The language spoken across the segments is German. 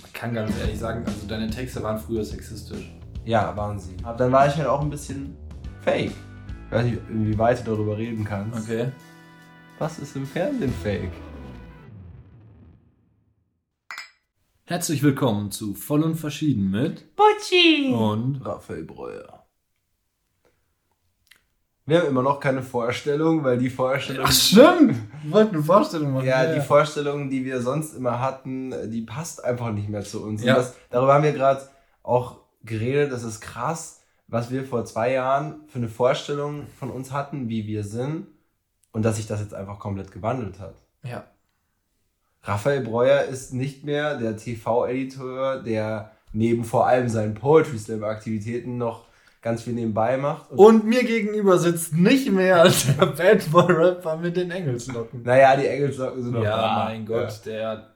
man kann ganz ehrlich sagen, also deine Texte waren früher sexistisch. Ja, waren sie. Aber dann war ich halt auch ein bisschen fake. Ich weiß nicht, inwieweit du darüber reden kannst. Okay. Was ist im Fernsehen fake? Herzlich willkommen zu Voll und Verschieden mit Butchi und Raphael Breuer. Wir haben immer noch keine Vorstellung, weil die Vorstellung. Ach stimmt! Wir wollten eine Vorstellung machen. Ja, die Vorstellung, die wir sonst immer hatten, die passt einfach nicht mehr zu uns. Ja. Das, darüber haben wir gerade auch geredet. Das ist krass, was wir vor zwei Jahren für eine Vorstellung von uns hatten, wie wir sind. Und dass sich das jetzt einfach komplett gewandelt hat. Ja. Raphael Breuer ist nicht mehr der TV-Editor, der neben vor allem seinen Poetry Slam-Aktivitäten noch ganz viel nebenbei macht. Und, Und mir gegenüber sitzt nicht mehr als der Bad Boy Rapper mit den Engelslocken. naja, die Engelslocken sind noch Ja, da. mein Gott, der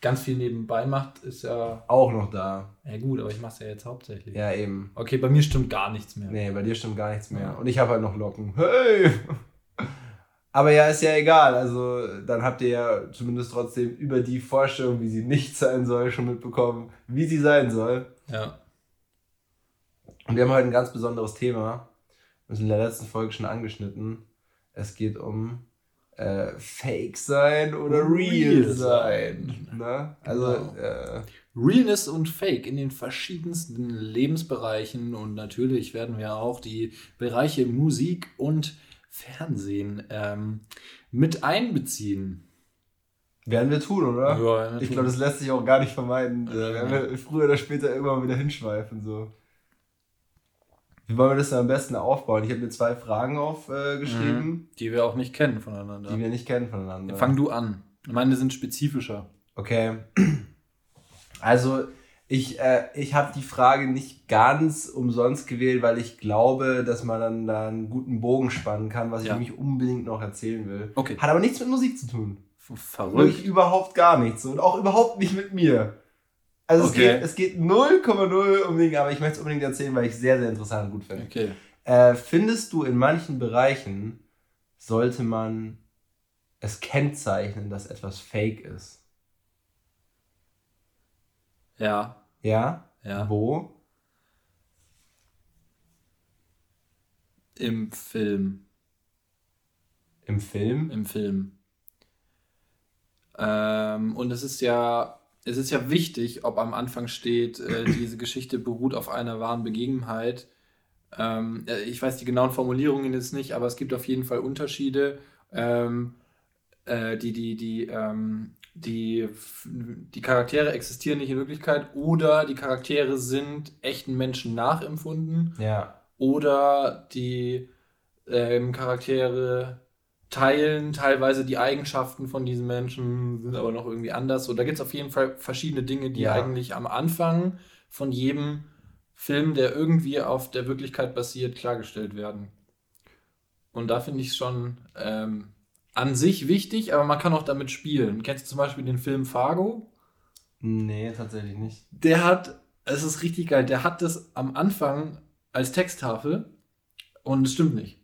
ganz viel nebenbei macht, ist ja. Ja, auch noch da. Ja, gut, aber ich mach's ja jetzt hauptsächlich. Ja, eben. Okay, bei mir stimmt gar nichts mehr. Nee, bei dir stimmt gar nichts mehr. Und ich habe halt noch Locken. Hey! Aber ja, ist ja egal. Also, dann habt ihr ja zumindest trotzdem über die Vorstellung, wie sie nicht sein soll, schon mitbekommen, wie sie sein soll. Ja. Und wir haben heute ein ganz besonderes Thema. Wir sind in der letzten Folge schon angeschnitten. Es geht um äh, Fake sein oder Real, Real sein. Ne? Also, Genau. äh, Realness und Fake in den verschiedensten Lebensbereichen und natürlich werden wir auch die Bereiche Musik und Fernsehen ähm, mit einbeziehen. werden wir tun, oder? Ja, Ich glaube, das lässt sich auch gar nicht vermeiden. Äh, werden wir früher oder später irgendwann wieder hinschweifen. So. Wie wollen wir das dann am besten aufbauen? Ich habe mir zwei Fragen aufgeschrieben, geschrieben, die wir auch nicht kennen voneinander. die wir nicht kennen voneinander. Fang du an. Meine sind spezifischer. Okay. Also, ich, äh, ich habe die Frage nicht ganz umsonst gewählt, weil ich glaube, dass man dann da einen guten Bogen spannen kann, was Ja. ich nämlich unbedingt noch erzählen will. Okay. Hat aber nichts mit Musik zu tun. Verrückt. Wirklich überhaupt gar nichts. Und auch überhaupt nicht mit mir. Also Okay. es geht, es geht 0,0 unbedingt, aber ich möchte es unbedingt erzählen, weil ich es sehr, sehr interessant und gut finde. Okay. Äh, findest du in manchen Bereichen sollte man es kennzeichnen, dass etwas fake ist? Ja. Ja? Ja. Wo? Im Film. Im Film? Im Film. Ähm, und es ist ja, es ist ja wichtig, ob am Anfang steht, äh, diese Geschichte beruht auf einer wahren Begebenheit. Ähm, äh, ich weiß die genauen Formulierungen jetzt nicht, aber es gibt auf jeden Fall Unterschiede. Ähm, äh, die, die, die, ähm, die, die Charaktere existieren nicht in Wirklichkeit oder die Charaktere sind echten Menschen nachempfunden Ja. oder die ähm, Charaktere teilen teilweise die Eigenschaften von diesen Menschen, sind aber noch irgendwie anders. So, da gibt es auf jeden Fall verschiedene Dinge, die Ja. eigentlich am Anfang von jedem Film, der irgendwie auf der Wirklichkeit basiert, klargestellt werden. Und da finde ich es schon ähm, an sich wichtig, aber man kann auch damit spielen. Kennst du zum Beispiel den Film Fargo? Nee, tatsächlich nicht. Der hat, es ist richtig geil, der hat das am Anfang als Texttafel und es stimmt nicht.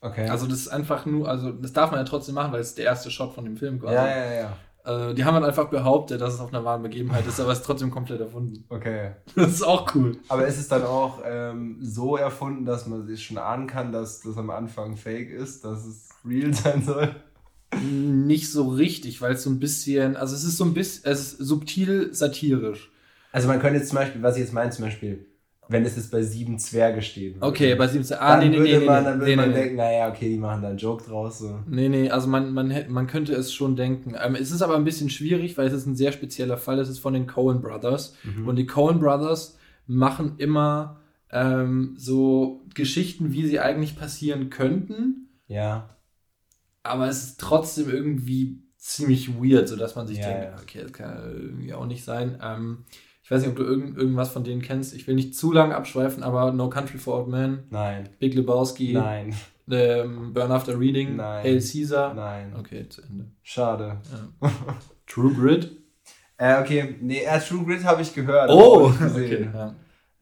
Okay. Also das ist einfach nur, also das darf man ja trotzdem machen, weil es der erste Shot von dem Film quasi. ja, ja, ja. Äh, die haben dann einfach behauptet, dass es auf einer wahren Begebenheit ist, aber es ist trotzdem komplett erfunden. Okay. Das ist auch cool. Aber ist es dann auch ähm, so erfunden, dass man sich schon ahnen kann, dass das am Anfang fake ist, dass es real sein soll? Nicht so richtig, weil es so ein bisschen, also es ist so ein bisschen, es ist subtil satirisch. Also man könnte jetzt zum Beispiel, was ich jetzt meine, zum Beispiel, wenn es jetzt bei sieben Zwerge steht. Okay, bei 17. Ah, dann nee, nee, würde nee, nee, man, dann würde nee, man nee, nee. denken, naja, okay, die machen da einen Joke draus. So. Nee, nee, also man, man, hätte- man könnte es schon denken. Ähm, es ist aber ein bisschen schwierig, weil es ist ein sehr spezieller Fall. Es ist von den Coen Brothers. Mhm. Und die Coen Brothers machen immer ähm, so Geschichten, wie sie eigentlich passieren könnten. Ja. Aber es ist trotzdem irgendwie ziemlich weird, sodass man sich Ja, denkt, ja. okay, das kann irgendwie auch nicht sein. Ähm, ich weiß nicht, ob du irgend, irgendwas von denen kennst. Ich will nicht zu lang abschweifen, aber No Country for Old Men, Nein. Big Lebowski, Nein. ähm, Burn After Reading, Nein. Hail Caesar. Nein. Okay, zu Ende. Schade. True Grit. Äh, okay, nee, äh, True Grit habe ich gehört. Oh, okay. Ja.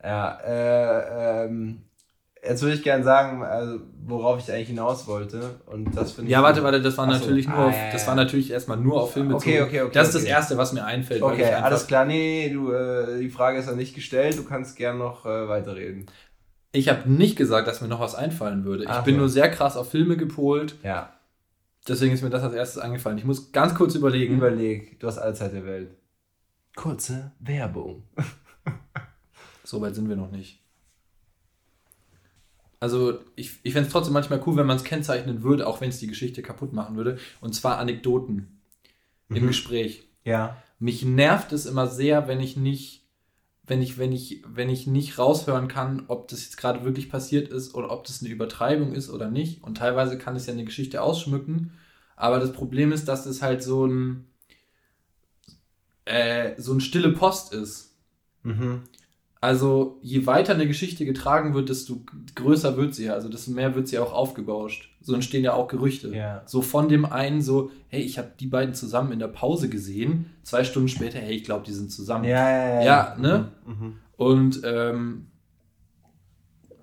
Ja, äh, ähm, Jetzt würde ich gerne sagen, also, worauf ich eigentlich hinaus wollte. Und das finde Ja, warte, warte, das war Achso. natürlich nur ah, auf, das war natürlich erstmal nur auf Filme okay, okay, okay, Das ist das Erste, was mir einfällt. Okay, alles klar. Nee, du, äh, die Frage ist ja nicht gestellt. Du kannst gern noch äh, weiterreden. Ich habe nicht gesagt, dass mir noch was einfallen würde. Ich Ach, bin ja. nur sehr krass auf Filme gepolt. Ja. Deswegen ist mir das als erstes eingefallen. Ich muss ganz kurz überlegen. Überleg, du hast alle Zeit der Welt. Kurze Werbung. so weit sind wir noch nicht. Also ich, ich fände es trotzdem manchmal cool, wenn man es kennzeichnen würde, auch wenn es die Geschichte kaputt machen würde. Und zwar Anekdoten mhm. im Gespräch. Ja. Mich nervt es immer sehr, wenn ich nicht, wenn ich, wenn ich, wenn ich nicht raushören kann, ob das jetzt gerade wirklich passiert ist oder ob das eine Übertreibung ist oder nicht. Und teilweise kann es ja eine Geschichte ausschmücken. Aber das Problem ist, dass es halt so ein äh, so ein stille Post ist. Mhm. Also je weiter eine Geschichte getragen wird, desto größer wird sie, also desto mehr wird sie auch aufgebauscht. So entstehen ja auch Gerüchte. Ja. So von dem einen so, hey, ich habe die beiden zusammen in der Pause gesehen. Zwei Stunden später, hey, ich glaube, die sind zusammen. Ja, ja, ja. Ja, ne? Mhm. mhm. Und ähm,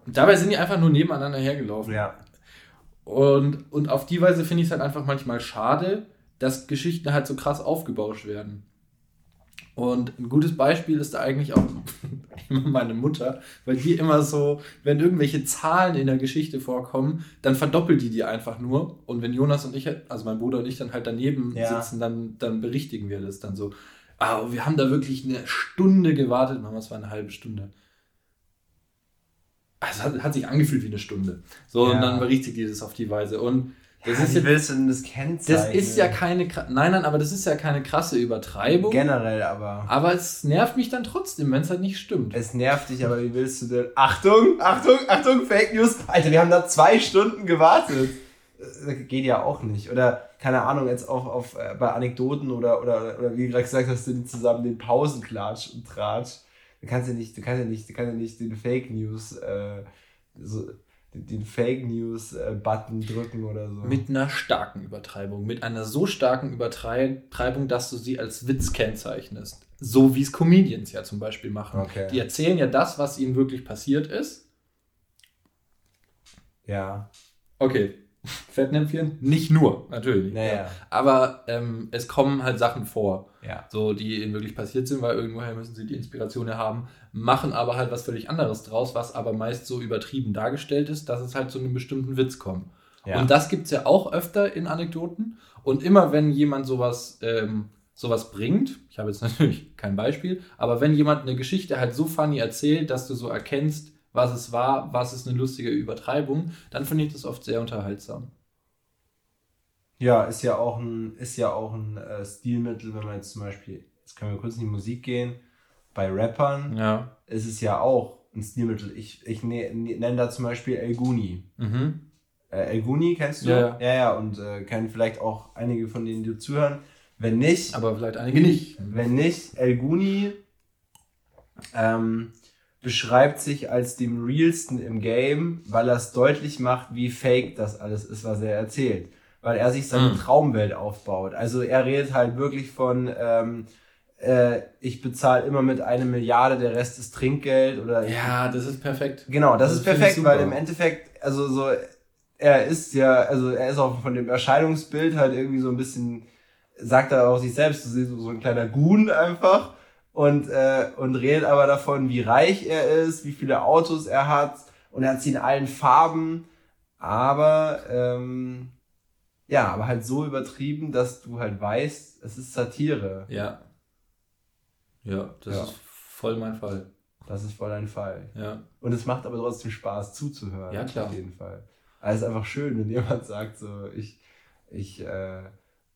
dabei sind die einfach nur nebeneinander hergelaufen. Ja. Und, und auf die Weise finde ich es halt einfach manchmal schade, dass Geschichten halt so krass aufgebauscht werden. Und ein gutes Beispiel ist da eigentlich auch meine Mutter, weil die immer so, wenn irgendwelche Zahlen in der Geschichte vorkommen, dann verdoppelt die die einfach nur. Und wenn Jonas und ich, also mein Bruder und ich dann halt daneben ja. sitzen, dann, dann berichtigen wir das dann so. Ah, wir haben da wirklich eine Stunde gewartet. Mama, es war eine halbe Stunde. Also hat, hat sich angefühlt wie eine Stunde. So, ja. und dann berichtigt die das auf die Weise. Und das ja, ist wie ja, willst du denn das kennzeichnen? Das ist ja keine, nein, nein, aber das ist ja keine krasse Übertreibung. Generell aber. Aber es nervt mich dann trotzdem, wenn es halt nicht stimmt. Es nervt dich, aber wie willst du denn? Achtung, Achtung, Achtung, Fake News. Alter, wir haben da zwei Stunden gewartet. Das geht ja auch nicht. Oder, keine Ahnung, jetzt auch auf, äh, bei Anekdoten oder, oder, oder wie du gerade gesagt hast, du zusammen den Pausenklatsch und Tratsch. Du kannst ja nicht, du kannst ja nicht, du kannst ja nicht den Fake News, äh, so, den Fake News-Button äh, drücken oder so. Mit einer starken Übertreibung. Mit einer so starken Übertreibung, dass du sie als Witz kennzeichnest. So wie es Comedians ja zum Beispiel machen. Okay. Die erzählen ja das, was ihnen wirklich passiert ist. Ja. Okay. Fettnäpfchen? Nicht nur, natürlich. Naja. Ja. Aber ähm, es kommen halt Sachen vor, ja. so die ihnen wirklich passiert sind, weil irgendwoher müssen sie die Inspiration ja haben, machen aber halt was völlig anderes draus, was aber meist so übertrieben dargestellt ist, dass es halt zu einem bestimmten Witz kommt. Ja. Und das gibt es ja auch öfter in Anekdoten. Und immer wenn jemand sowas, ähm, sowas bringt, ich habe jetzt natürlich kein Beispiel, aber wenn jemand eine Geschichte halt so funny erzählt, dass du so erkennst, was es war, was ist eine lustige Übertreibung, dann finde ich das oft sehr unterhaltsam. Ja, ist ja auch ein, ist ja auch ein äh, Stilmittel, wenn man jetzt zum Beispiel, jetzt können wir kurz in die Musik gehen, bei Rappern ja. ist es ja auch ein Stilmittel. Ich, ich ne, ne, nenne da zum Beispiel El Guni. Mhm. Äh, El Guni kennst du? Ja, ja, ja und äh, kennen vielleicht auch einige von denen, die zuhören. Wenn nicht. Aber vielleicht einige nicht. Wenn nicht, El Guni ähm, beschreibt sich als dem realsten im Game, weil er es deutlich macht, wie fake das alles ist, was er erzählt. Weil er sich seine mhm. Traumwelt aufbaut. Also er redet halt wirklich von, ähm, äh, ich bezahle immer mit einer Milliarde, der Rest ist Trinkgeld oder. Ja, das ist perfekt. Genau, das, das ist perfekt, weil im Endeffekt, also so, er ist ja, also er ist auch von dem Erscheinungsbild halt irgendwie so ein bisschen, sagt er auch sich selbst, du siehst so ein kleiner Goon einfach und, äh, und redet aber davon, wie reich er ist, wie viele Autos er hat und er hat sie in allen Farben, aber ähm, ja, aber halt so übertrieben, dass du halt weißt, es ist Satire. Ja. Ja, das ja. ist voll mein Fall. Das ist voll dein Fall. Ja. Und es macht aber trotzdem Spaß zuzuhören. Ja, klar. Auf jeden Fall. Also es ist einfach schön, wenn jemand sagt, so, ich, ich, äh,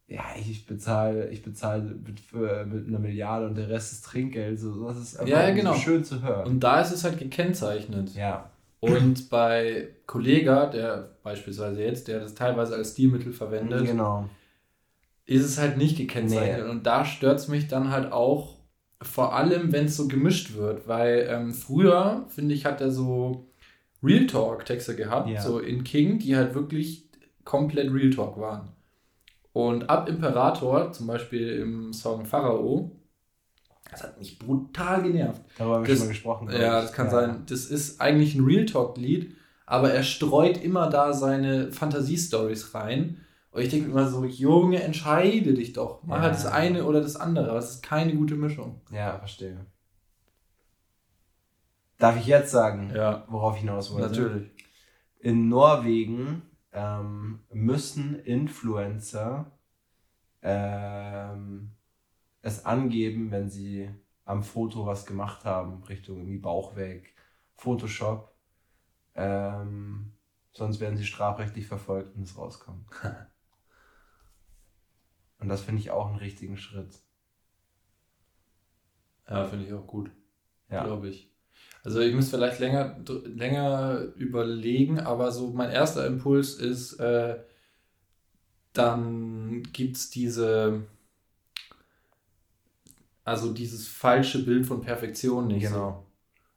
ja, ich bezahle, ich bezahle mit, für, mit einer Milliarde und der Rest ist Trinkgeld. So, das ist einfach ja, genau. schön zu hören. Und da ist es halt gekennzeichnet. Ja. Und bei Kollega, der beispielsweise jetzt, der das teilweise als Stilmittel verwendet, genau. ist es halt nicht gekennzeichnet. Nee. Und da stört es mich dann halt auch, vor allem, wenn es so gemischt wird. Weil ähm, früher, finde ich, hat er so Real Talk-Texte gehabt, ja. so in King, die halt wirklich komplett Real Talk waren. Und ab Imperator, zum Beispiel im Song Pharao, das hat mich brutal genervt. Darüber haben wir schon mal gesprochen. Ja, das kann ja. sein. Das ist eigentlich ein Real Talk-Lied, aber er streut immer da seine Fantasiestories rein. Und ich denke immer so, Junge, entscheide dich doch. Mach Ja. halt das eine oder das andere. Aber es ist keine gute Mischung. Ja, verstehe. Darf ich jetzt sagen, Ja. worauf ich hinaus wollte? Natürlich. In Norwegen ähm, müssen Influencer ähm, es angeben, wenn sie am Foto was gemacht haben, Richtung irgendwie Bauch weg, Photoshop. Ähm, sonst werden sie strafrechtlich verfolgt und es rauskommt. und das finde ich auch einen richtigen Schritt. Ja, finde ich auch gut. Ja. Glaube ich. Also ich muss vielleicht länger, länger überlegen, aber so mein erster Impuls ist, äh, dann gibt es diese, also dieses falsche Bild von Perfektion nicht. Genau.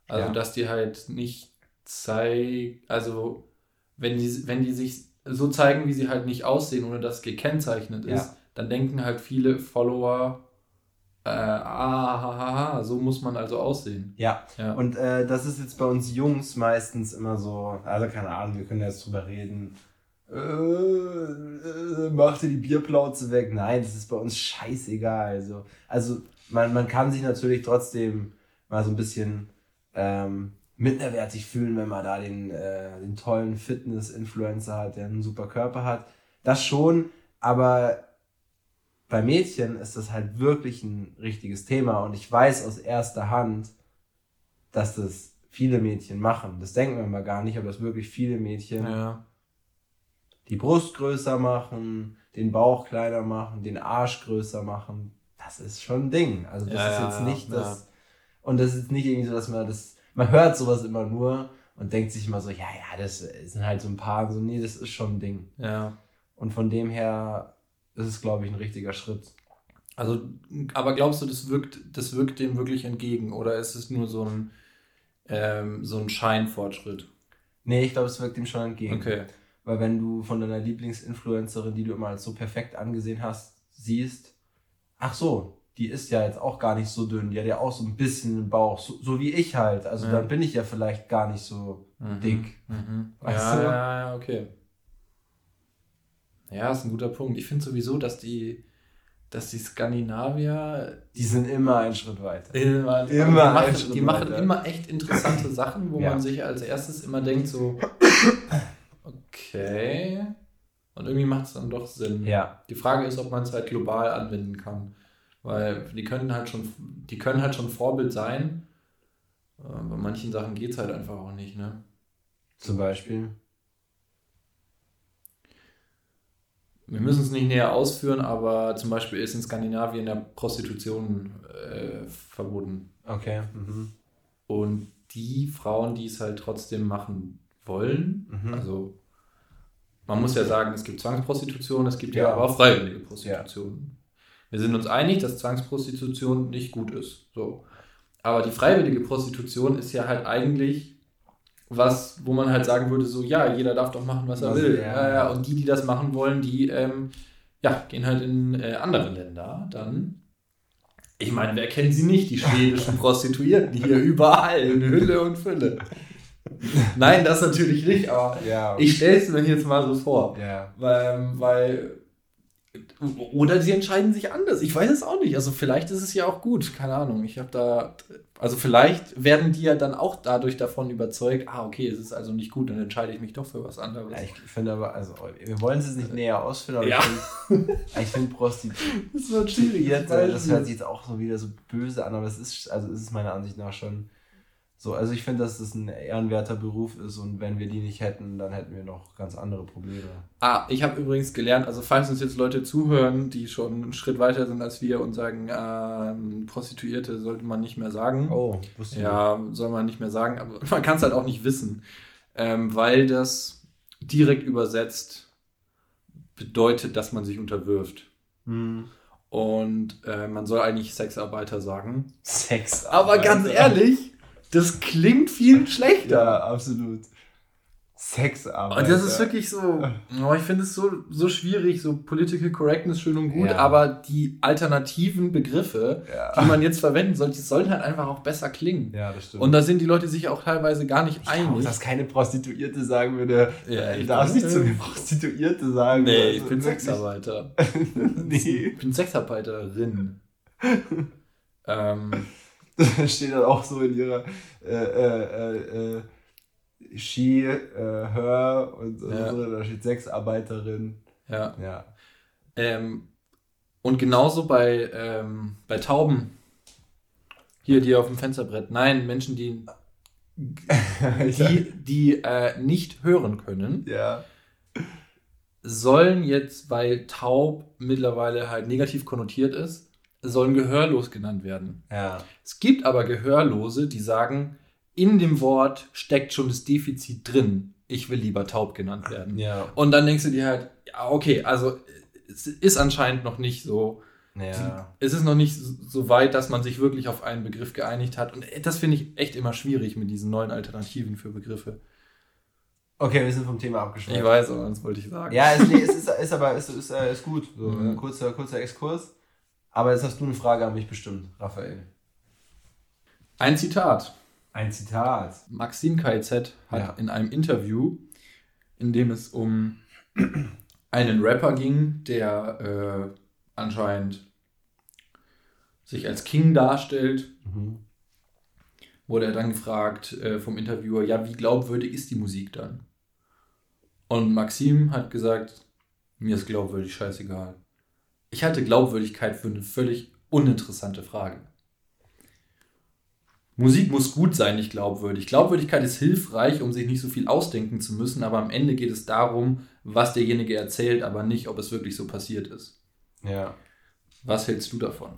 So. Also Ja. dass die halt nicht zeigt, also wenn die, wenn die sich so zeigen, wie sie halt nicht aussehen, ohne dass es gekennzeichnet Ja. ist, dann denken halt viele Follower, äh, ah, so muss man also aussehen. Ja, Ja. und äh, das ist jetzt bei uns Jungs meistens immer so, also keine Ahnung, wir können jetzt drüber reden. Äh, äh, mach dir die Bierplauze weg. Nein, das ist bei uns scheißegal. Also, also man, man kann sich natürlich trotzdem mal so ein bisschen ähm, minderwertig fühlen, wenn man da den, äh, den tollen Fitness-Influencer hat, der einen super Körper hat. Das schon, aber bei Mädchen ist das halt wirklich ein richtiges Thema und ich weiß aus erster Hand, dass das viele Mädchen machen. Das denken wir mal gar nicht, aber dass wirklich viele Mädchen ja. die Brust größer machen, den Bauch kleiner machen, den Arsch größer machen. Das ist schon ein Ding. Also das Ja, ist jetzt nicht ja. das. Und das ist nicht irgendwie so, dass man das. Man hört sowas immer nur und denkt sich immer so, ja, ja, das sind halt so ein paar. So, nee, das ist schon ein Ding. ja. Und von dem her ist es, glaube ich, ein richtiger Schritt. Also, aber glaubst du, das wirkt, das wirkt dem wirklich entgegen oder ist es nur so ein, ähm, so ein Scheinfortschritt? Nee, ich glaube, es wirkt ihm schon entgegen. Okay. Weil wenn du von deiner Lieblingsinfluencerin, die du immer als so perfekt angesehen hast, siehst, ach so, die ist ja jetzt auch gar nicht so dünn, die hat ja auch so ein bisschen einen Bauch, so, so wie ich halt. Also Ja. dann bin ich ja vielleicht gar nicht so Mhm. dick. Mhm. Weißt Ja, du? ja, ja, okay. Ja, ist ein guter Punkt. Ich finde sowieso, dass die, dass die Skandinavier Die sind immer einen Schritt weiter. immer, Immer die einen machen, Schritt die machen weiter. immer echt interessante Sachen, wo Ja. man sich als erstes immer denkt so, okay. Und irgendwie macht es dann doch Sinn. Ja. Die Frage ist, ob man es halt global anwenden kann. Weil die können halt schon, die können halt schon Vorbild sein. äh, Bei manchen Sachen geht es halt einfach auch nicht, ne? Zum Beispiel. Wir müssen es nicht näher ausführen, aber zum Beispiel ist in Skandinavien ja Prostitution äh, verboten. Okay. Mhm. Und die Frauen, die es halt trotzdem machen wollen, Mhm. also man muss ja sagen, es gibt Zwangsprostitution, es gibt ja, Ja. aber auch freiwillige Prostitution. Wir sind uns einig, dass Zwangsprostitution nicht gut ist. So. Aber die freiwillige Prostitution ist ja halt eigentlich was, wo man halt sagen würde, so, ja, jeder darf doch machen, was er will. ja. Ja, und die, die das machen wollen, die ähm, ja, gehen halt in äh, andere Länder dann. Ich meine, wer kennt sie nicht, die schwedischen Prostituierten hier überall in Hülle und Fülle. Nein, das natürlich nicht, aber Ja. ich stelle es mir jetzt mal so vor. ja. Weil, weil. Oder sie entscheiden sich anders. Ich weiß es auch nicht. Also vielleicht ist es ja auch gut. Keine Ahnung. Ich habe da. Also vielleicht werden die ja dann auch dadurch davon überzeugt, ah, okay, es ist also nicht gut, dann entscheide ich mich doch für was anderes. Ja, ich finde aber, also, wir wollen es jetzt nicht näher ausführen, aber Ja. ich finde find Prostituierte, das das hört sich jetzt auch so wieder so böse an, aber es ist, also es ist meiner Ansicht nach schon so. Also ich finde, dass das ein ehrenwerter Beruf ist und wenn wir die nicht hätten, dann hätten wir noch ganz andere Probleme. Ah, ich habe übrigens gelernt, also falls uns jetzt Leute zuhören, die schon einen Schritt weiter sind als wir und sagen, ähm, Prostituierte sollte man nicht mehr sagen. Oh, wusste ich Ja, soll man nicht mehr sagen, aber man kann es halt auch nicht wissen, ähm, weil das direkt übersetzt bedeutet, dass man sich unterwirft. nicht. Hm. Und äh, man soll eigentlich Sexarbeiter sagen. Sex. Aber ganz ehrlich, das klingt viel schlechter. Ja, absolut. Sexarbeiter. Und das ist wirklich so, oh, ich finde es so, so schwierig, so Political Correctness schön und gut, ja. aber die alternativen Begriffe, ja. die man jetzt verwenden soll, die sollten halt einfach auch besser klingen. Ja, das stimmt. Und da sind die Leute sich auch teilweise gar nicht ich einig. Glaube, dass keine Prostituierte sagen würde, ja, ich darf nicht zu mir Prostituierte sagen. Nee, also, ich bin Sexarbeiter. nee. Ich bin Sexarbeiterin. ähm, steht dann auch so in ihrer äh, äh, äh, äh she, äh, her und, ja. so, da steht Sexarbeiterin. Ja. ja. Ähm, und genauso bei, ähm, bei Tauben. Hier, die auf dem Fensterbrett. Nein, Menschen, die, die, die äh, nicht hören können. Ja. Sollen jetzt, weil taub mittlerweile halt negativ konnotiert ist, sollen gehörlos genannt werden. Ja. Es gibt aber Gehörlose, die sagen, in dem Wort steckt schon das Defizit drin. Ich will lieber taub genannt werden. Ja. Und dann denkst du dir halt, ja, okay, also es ist anscheinend noch nicht so. Ja. Es ist noch nicht so weit, dass man sich wirklich auf einen Begriff geeinigt hat. Und das finde ich echt immer schwierig mit diesen neuen Alternativen für Begriffe. Okay, wir sind vom Thema abgeschlossen. Ich weiß, aber das wollte ich sagen. Ja, es, nee, es ist, ist, aber ist, ist, äh, ist gut. So, mhm. kurzer, kurzer Exkurs. Aber jetzt hast du eine Frage an mich bestimmt, Raphael. Ein Zitat. Ein Zitat. Maxim KZ hat ja. in einem Interview, in dem es um einen Rapper ging, der äh, anscheinend sich als King darstellt, mhm. wurde er dann gefragt äh, vom Interviewer, ja, wie glaubwürdig ist die Musik dann? Und Maxim hat gesagt, mir ist glaubwürdig scheißegal. Ich halte Glaubwürdigkeit für eine völlig uninteressante Frage. Musik muss gut sein, nicht glaubwürdig. Glaubwürdigkeit ist hilfreich, um sich nicht so viel ausdenken zu müssen, aber am Ende geht es darum, was derjenige erzählt, aber nicht, ob es wirklich so passiert ist. Ja. Was hältst du davon?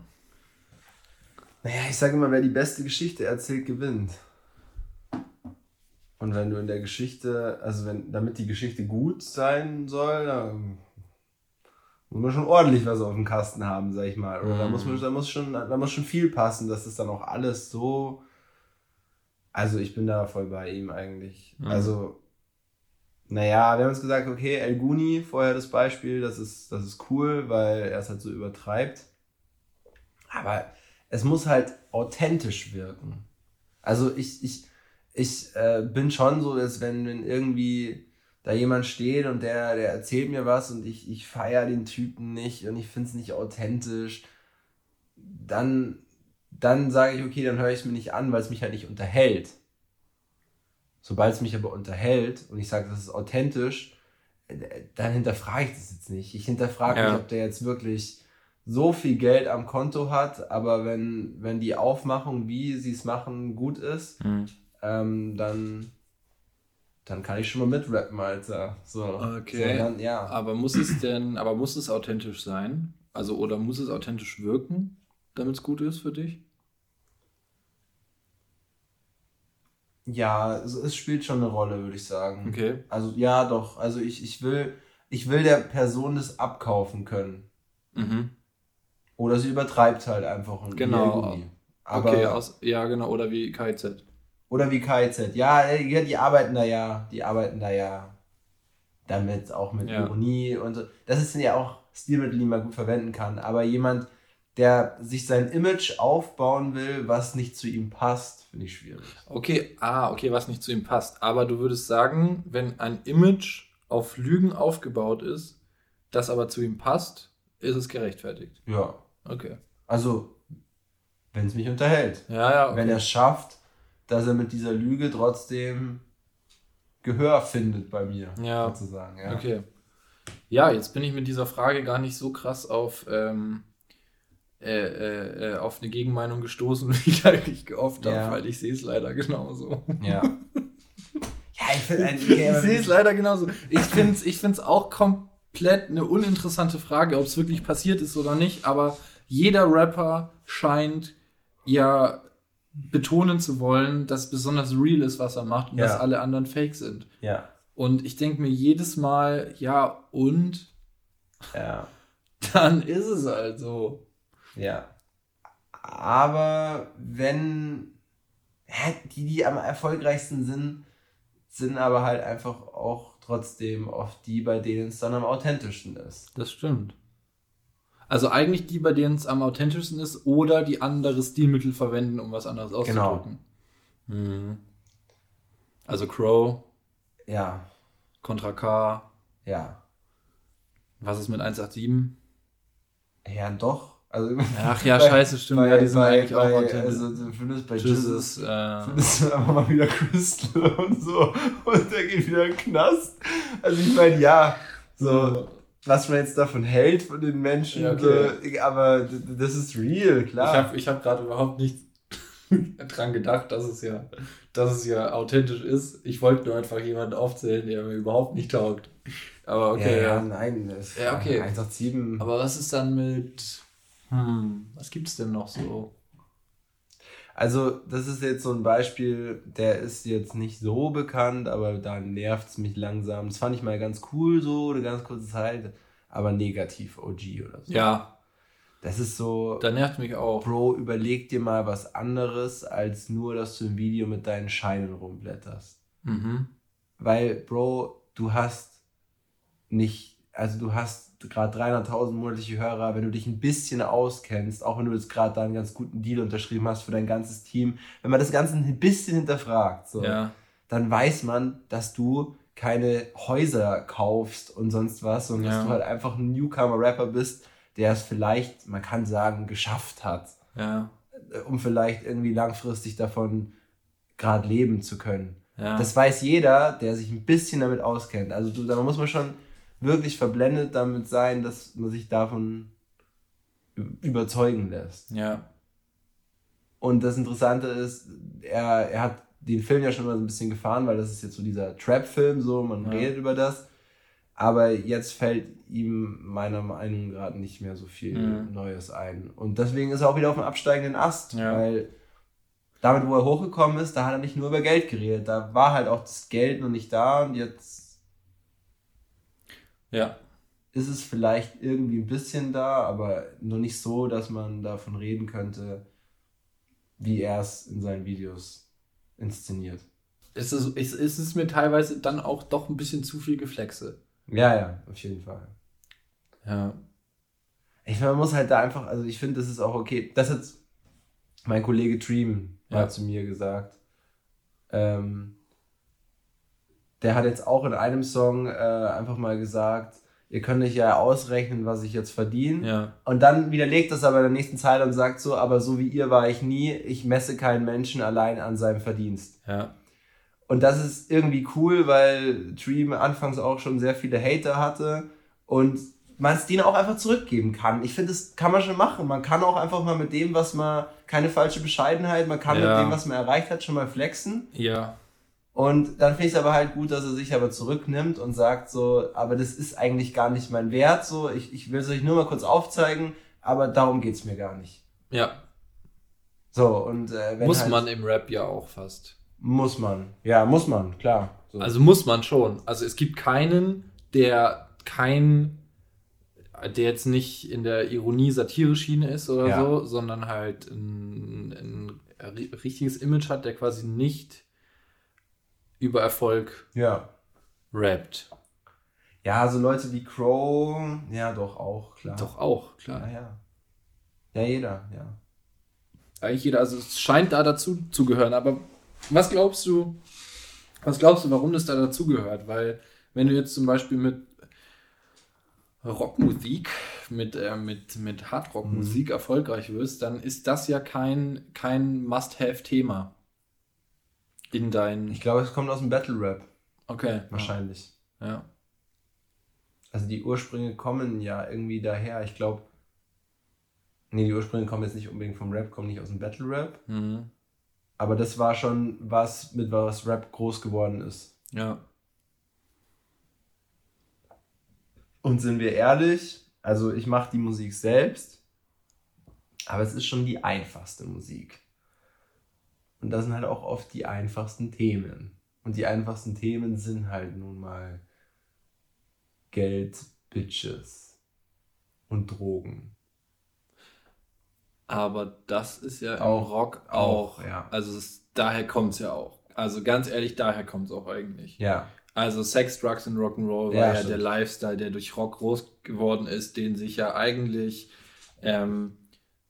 Naja, ich sage immer, wer die beste Geschichte erzählt, gewinnt. Und wenn du in der Geschichte, also wenn, damit die Geschichte gut sein soll, dann muss man schon ordentlich was auf dem Kasten haben, sag ich mal. Oder mhm. da muss man, da muss schon, da muss schon viel passen, dass es dann auch alles so. Also ich bin da voll bei ihm eigentlich. Mhm. Also, naja, wir haben uns gesagt, okay, El Guni, vorher das Beispiel, das ist, das ist cool, weil er es halt so übertreibt. Aber es muss halt authentisch wirken. Also ich, ich, ich äh, bin schon so, dass wenn, wenn irgendwie da jemand steht und der, der erzählt mir was und ich, ich feiere den Typen nicht und ich finde es nicht authentisch, dann, dann sage ich, okay, dann höre ich es mir nicht an, weil es mich halt nicht unterhält. Sobald es mich aber unterhält und ich sage, das ist authentisch, dann hinterfrage ich das jetzt nicht. Ich hinterfrage ja. mich, ob der jetzt wirklich so viel Geld am Konto hat, aber wenn, wenn die Aufmachung, wie sie es machen, gut ist, mhm. ähm, dann dann kann ich schon mal mitrappen, Alter. So. Okay. So, dann, ja. Aber muss es denn, aber muss es authentisch sein? Also, oder muss es authentisch wirken, damit es gut ist für dich? Ja, es, es spielt schon eine Rolle, würde ich sagen. Okay. Also, ja, doch. Also, ich, ich will, ich will der Person das abkaufen können. Mhm. Oder sie übertreibt halt einfach. Und genau. Aber, okay, aus, ja, genau. Oder wie KZ. Oder wie KZ. Ja, die arbeiten da ja, die arbeiten da ja damit, auch mit ja. Ironie und so. Das sind ja auch Stilmittel, die man gut verwenden kann. Aber jemand, der sich sein Image aufbauen will, was nicht zu ihm passt, finde ich schwierig. Okay, ah, okay, was nicht zu ihm passt. Aber du würdest sagen, wenn ein Image auf Lügen aufgebaut ist, das aber zu ihm passt, ist es gerechtfertigt. Ja. Okay. Also, wenn es mich unterhält. Ja, ja. Okay. Wenn er es schafft, dass er mit dieser Lüge trotzdem Gehör findet bei mir, ja. sozusagen. Ja. Okay. Ja, jetzt bin ich mit dieser Frage gar nicht so krass auf, ähm, äh, äh, äh auf eine Gegenmeinung gestoßen, wie ich eigentlich gehofft habe, ja. weil ich sehe es leider genauso. Ja. ja, ich ich sehe es leider genauso. Ich finde es ich find's auch komplett eine uninteressante Frage, ob es wirklich passiert ist oder nicht, aber jeder Rapper scheint ja betonen zu wollen, dass besonders real ist, was er macht und ja. dass alle anderen fake sind. Ja. Und ich denke mir jedes Mal, ja, und? Ja. Dann ist es halt so. Ja. Aber wenn die, die am erfolgreichsten sind, sind aber halt einfach auch trotzdem oft die, bei denen es dann am authentischsten ist. Das stimmt. Also eigentlich die, bei denen es am authentischsten ist, oder die andere Stilmittel verwenden, um was anderes auszudrücken. Genau. Mhm. Also Crow. Ja. Contra K. Ja. Was ist mit 187? Ja, doch. Also, Ach ja, bei, scheiße, stimmt. Bei, ja, die sind bei, eigentlich bei, auch authentisch. Also, findest bei Jesus, äh, findest du einfach mal wieder Crystal und so. Und der geht wieder in den Knast. Also, ich meine, ja, so, was man jetzt davon hält von den Menschen, ja, okay. aber das ist real, klar. Ich habe ich hab gerade überhaupt nicht dran gedacht, dass es ja, dass es ja authentisch ist. Ich wollte nur einfach jemanden aufzählen, der mir überhaupt nicht taugt. Aber okay. Ja, ja. nein. Das ja, okay. 187. Aber was ist dann mit. Hm, was gibt's denn noch so? Also, das ist jetzt so ein Beispiel, der ist jetzt nicht so bekannt, aber da nervt es mich langsam. Das fand ich mal ganz cool, so eine ganz kurze Zeit, aber negativ OG oder so. Ja. Das ist so. Da nervt mich auch. Bro, überleg dir mal was anderes, als nur, dass du im Video mit deinen Scheinen rumblätterst. Mhm. Weil, Bro, du hast nicht, also du hast gerade 300.000 monatliche Hörer, wenn du dich ein bisschen auskennst, auch wenn du jetzt gerade da einen ganz guten Deal unterschrieben hast für dein ganzes Team, wenn man das Ganze ein bisschen hinterfragt, so, ja. dann weiß man, dass du keine Häuser kaufst und sonst was, sondern ja. dass du halt einfach ein Newcomer-Rapper bist, der es vielleicht, man kann sagen, geschafft hat, ja. um vielleicht irgendwie langfristig davon gerade leben zu können. Ja. Das weiß jeder, der sich ein bisschen damit auskennt. Also du, da muss man schon wirklich verblendet damit sein, dass man sich davon überzeugen lässt. Ja. Und das Interessante ist, er, er hat den Film ja schon mal so ein bisschen gefahren, weil das ist jetzt so dieser Trap-Film, so, man ja. redet über das. Aber jetzt fällt ihm meiner Meinung nach gerade nicht mehr so viel mhm. Neues ein. Und deswegen ist er auch wieder auf dem absteigenden Ast, ja. weil damit, wo er hochgekommen ist, da hat er nicht nur über Geld geredet. Da war halt auch das Geld noch nicht da und jetzt ja. Ist es vielleicht irgendwie ein bisschen da, aber noch nicht so, dass man davon reden könnte, wie er es in seinen Videos inszeniert. Ist es, ist, ist es mir teilweise dann auch doch ein bisschen zu viel Geflexe. Ja, ja, auf jeden Fall. Ja. Ich meine, man muss halt da einfach, also ich finde, das ist auch okay. Das hat mein Kollege Dream ja. mal zu mir gesagt. Ähm, der hat jetzt auch in einem Song äh, einfach mal gesagt, ihr könnt euch ja ausrechnen, was ich jetzt verdiene. Ja. Und dann widerlegt das aber in der nächsten Zeile und sagt so, aber so wie ihr war ich nie, ich messe keinen Menschen allein an seinem Verdienst. Ja. Und das ist irgendwie cool, weil Dream anfangs auch schon sehr viele Hater hatte und man es denen auch einfach zurückgeben kann. Ich finde, das kann man schon machen. Man kann auch einfach mal mit dem, was man, keine falsche Bescheidenheit, man kann ja. mit dem, was man erreicht hat, schon mal flexen. Ja. Und dann finde ich es aber halt gut, dass er sich aber zurücknimmt und sagt so, aber das ist eigentlich gar nicht mein Wert, so, ich, ich will es euch nur mal kurz aufzeigen, aber darum geht es mir gar nicht. Ja. So, und äh, wenn Muss halt, man im Rap ja auch fast. Muss man, ja, muss man, klar. So. Also muss man schon. Also es gibt keinen, der kein, der jetzt nicht in der Ironie-Satire-Schiene ist oder ja. so, sondern halt ein, ein richtiges Image hat, der quasi nicht über Erfolg ja. rappt. Ja, so Leute wie Crow, ja, doch auch, klar. Doch auch, klar. Ja, ja. Ja, jeder, ja. Eigentlich jeder, also es scheint da dazu zu gehören, aber was glaubst du, was glaubst du, warum das da dazugehört? Weil, wenn du jetzt zum Beispiel mit Rockmusik, mit, äh, mit, mit Hardrockmusik mhm. erfolgreich wirst, dann ist das ja kein, kein Must-Have-Thema in dein. Ich glaube, es kommt aus dem Battle Rap. Okay. Wahrscheinlich. Ja. Also die Ursprünge kommen ja irgendwie daher. Ich glaube. Nee, die Ursprünge kommen jetzt nicht unbedingt vom Rap, kommen nicht aus dem Battle Rap. Mhm. Aber das war schon was, mit was Rap groß geworden ist. Ja. Und sind wir ehrlich, also ich mache die Musik selbst, aber es ist schon die einfachste Musik. Und das sind halt auch oft die einfachsten Themen. Und die einfachsten Themen sind halt nun mal Geld, Bitches und Drogen. Aber das ist ja auch, im Rock auch. auch ja. Also es, daher kommt es ja auch. Also ganz ehrlich, daher kommt es auch eigentlich. Ja. Also Sex, Drugs und Rock'n'Roll war Ja, ja, stimmt. der Lifestyle, der durch Rock groß geworden ist, den sich ja eigentlich ähm,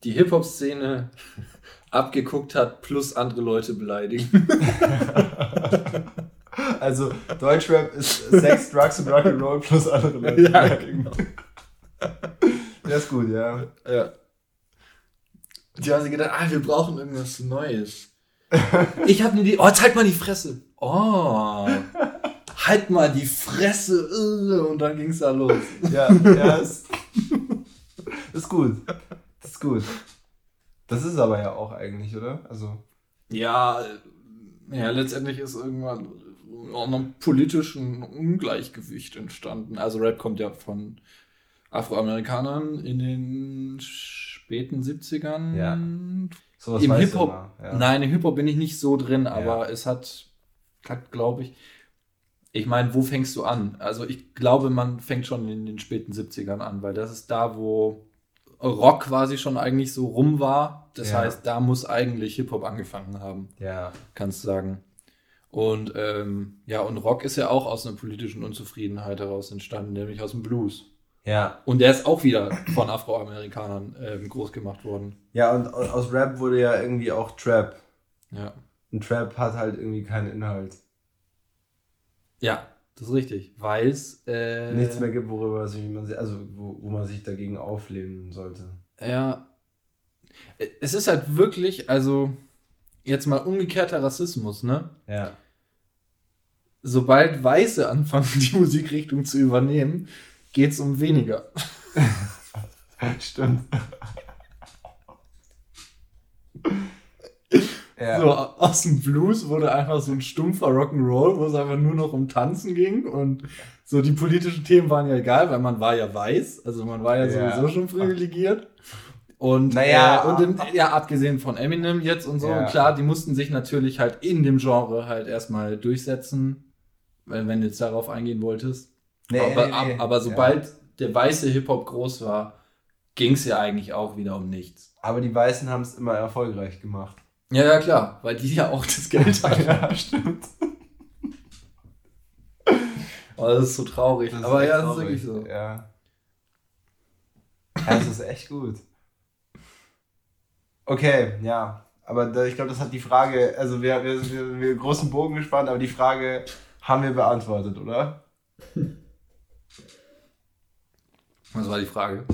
die Hip-Hop-Szene abgeguckt hat, plus andere Leute beleidigen. Also Deutschrap ist Sex, Drugs und Rock'n'Roll plus andere Leute. Ja, genau. Das ist gut, ja. Ja. Die haben sich gedacht, ah, wir brauchen irgendwas Neues. Ich habe eine Idee. Oh, zeig mal die Fresse. Oh. Halt mal die Fresse. äh, Und dann ging's da los. Ja, ja, ist, ist gut. Das ist gut. Das ist aber ja auch eigentlich, oder? Also, Ja, äh, ja, letztendlich ist irgendwann auch noch ein politischen Ungleichgewicht entstanden. Also Rap kommt ja von Afroamerikanern in den späten 70ern. Ja. sowas Im Hip-Hop, ja. nein, im Hip-Hop bin ich nicht so drin, aber es hat, hat glaube ich, ich meine, wo fängst du an? Also ich glaube, man fängt schon in den späten 70ern an, weil das ist da, wo Rock quasi schon eigentlich so rum war. Das Ja. heißt, da muss eigentlich Hip-Hop angefangen haben, Ja, kannst du sagen. Und ähm, ja, und Rock ist ja auch aus einer politischen Unzufriedenheit heraus entstanden, nämlich aus dem Blues. ja. Und der ist auch wieder von Afroamerikanern ähm, groß gemacht worden. Ja, und aus Rap wurde ja irgendwie auch Trap. Ja. Und Trap hat halt irgendwie keinen Inhalt. Ja, das ist richtig. Weil es. Äh, Nichts mehr gibt, worüber sich man, sich- also wo, wo man sich dagegen auflehnen sollte. Ja. Es ist halt wirklich, also, jetzt mal umgekehrter Rassismus, ne? Ja. Sobald Weiße anfangen, die Musikrichtung zu übernehmen, geht es um weniger. Stimmt. ja. So, aus dem Blues wurde einfach so ein stumpfer Rock'n'Roll, wo es einfach nur noch um Tanzen ging und so die politischen Themen waren ja egal, weil man war ja weiß, also man war ja, Ja. sowieso schon privilegiert. Und, Naja, äh, und im, ja, abgesehen von Eminem jetzt und so, Ja. klar, die mussten sich natürlich halt in dem Genre halt erstmal durchsetzen, wenn, wenn du jetzt darauf eingehen wolltest. Nee, aber, nee, ab- aber sobald der weiße Hip-Hop groß war, ging es ja eigentlich auch wieder um nichts. Aber die Weißen haben es immer erfolgreich gemacht. Ja, ja, klar, weil die ja auch das Geld hatten. ja, stimmt. Oh, das ist so traurig. Das Aber ja, das ist wirklich so. Ja. ja, das ist echt gut. Okay, ja. Aber da, ich glaube, das hat die Frage, also wir, wir, wir, wir großen Bogen gespannt, aber die Frage haben wir beantwortet, oder? Was war die Frage?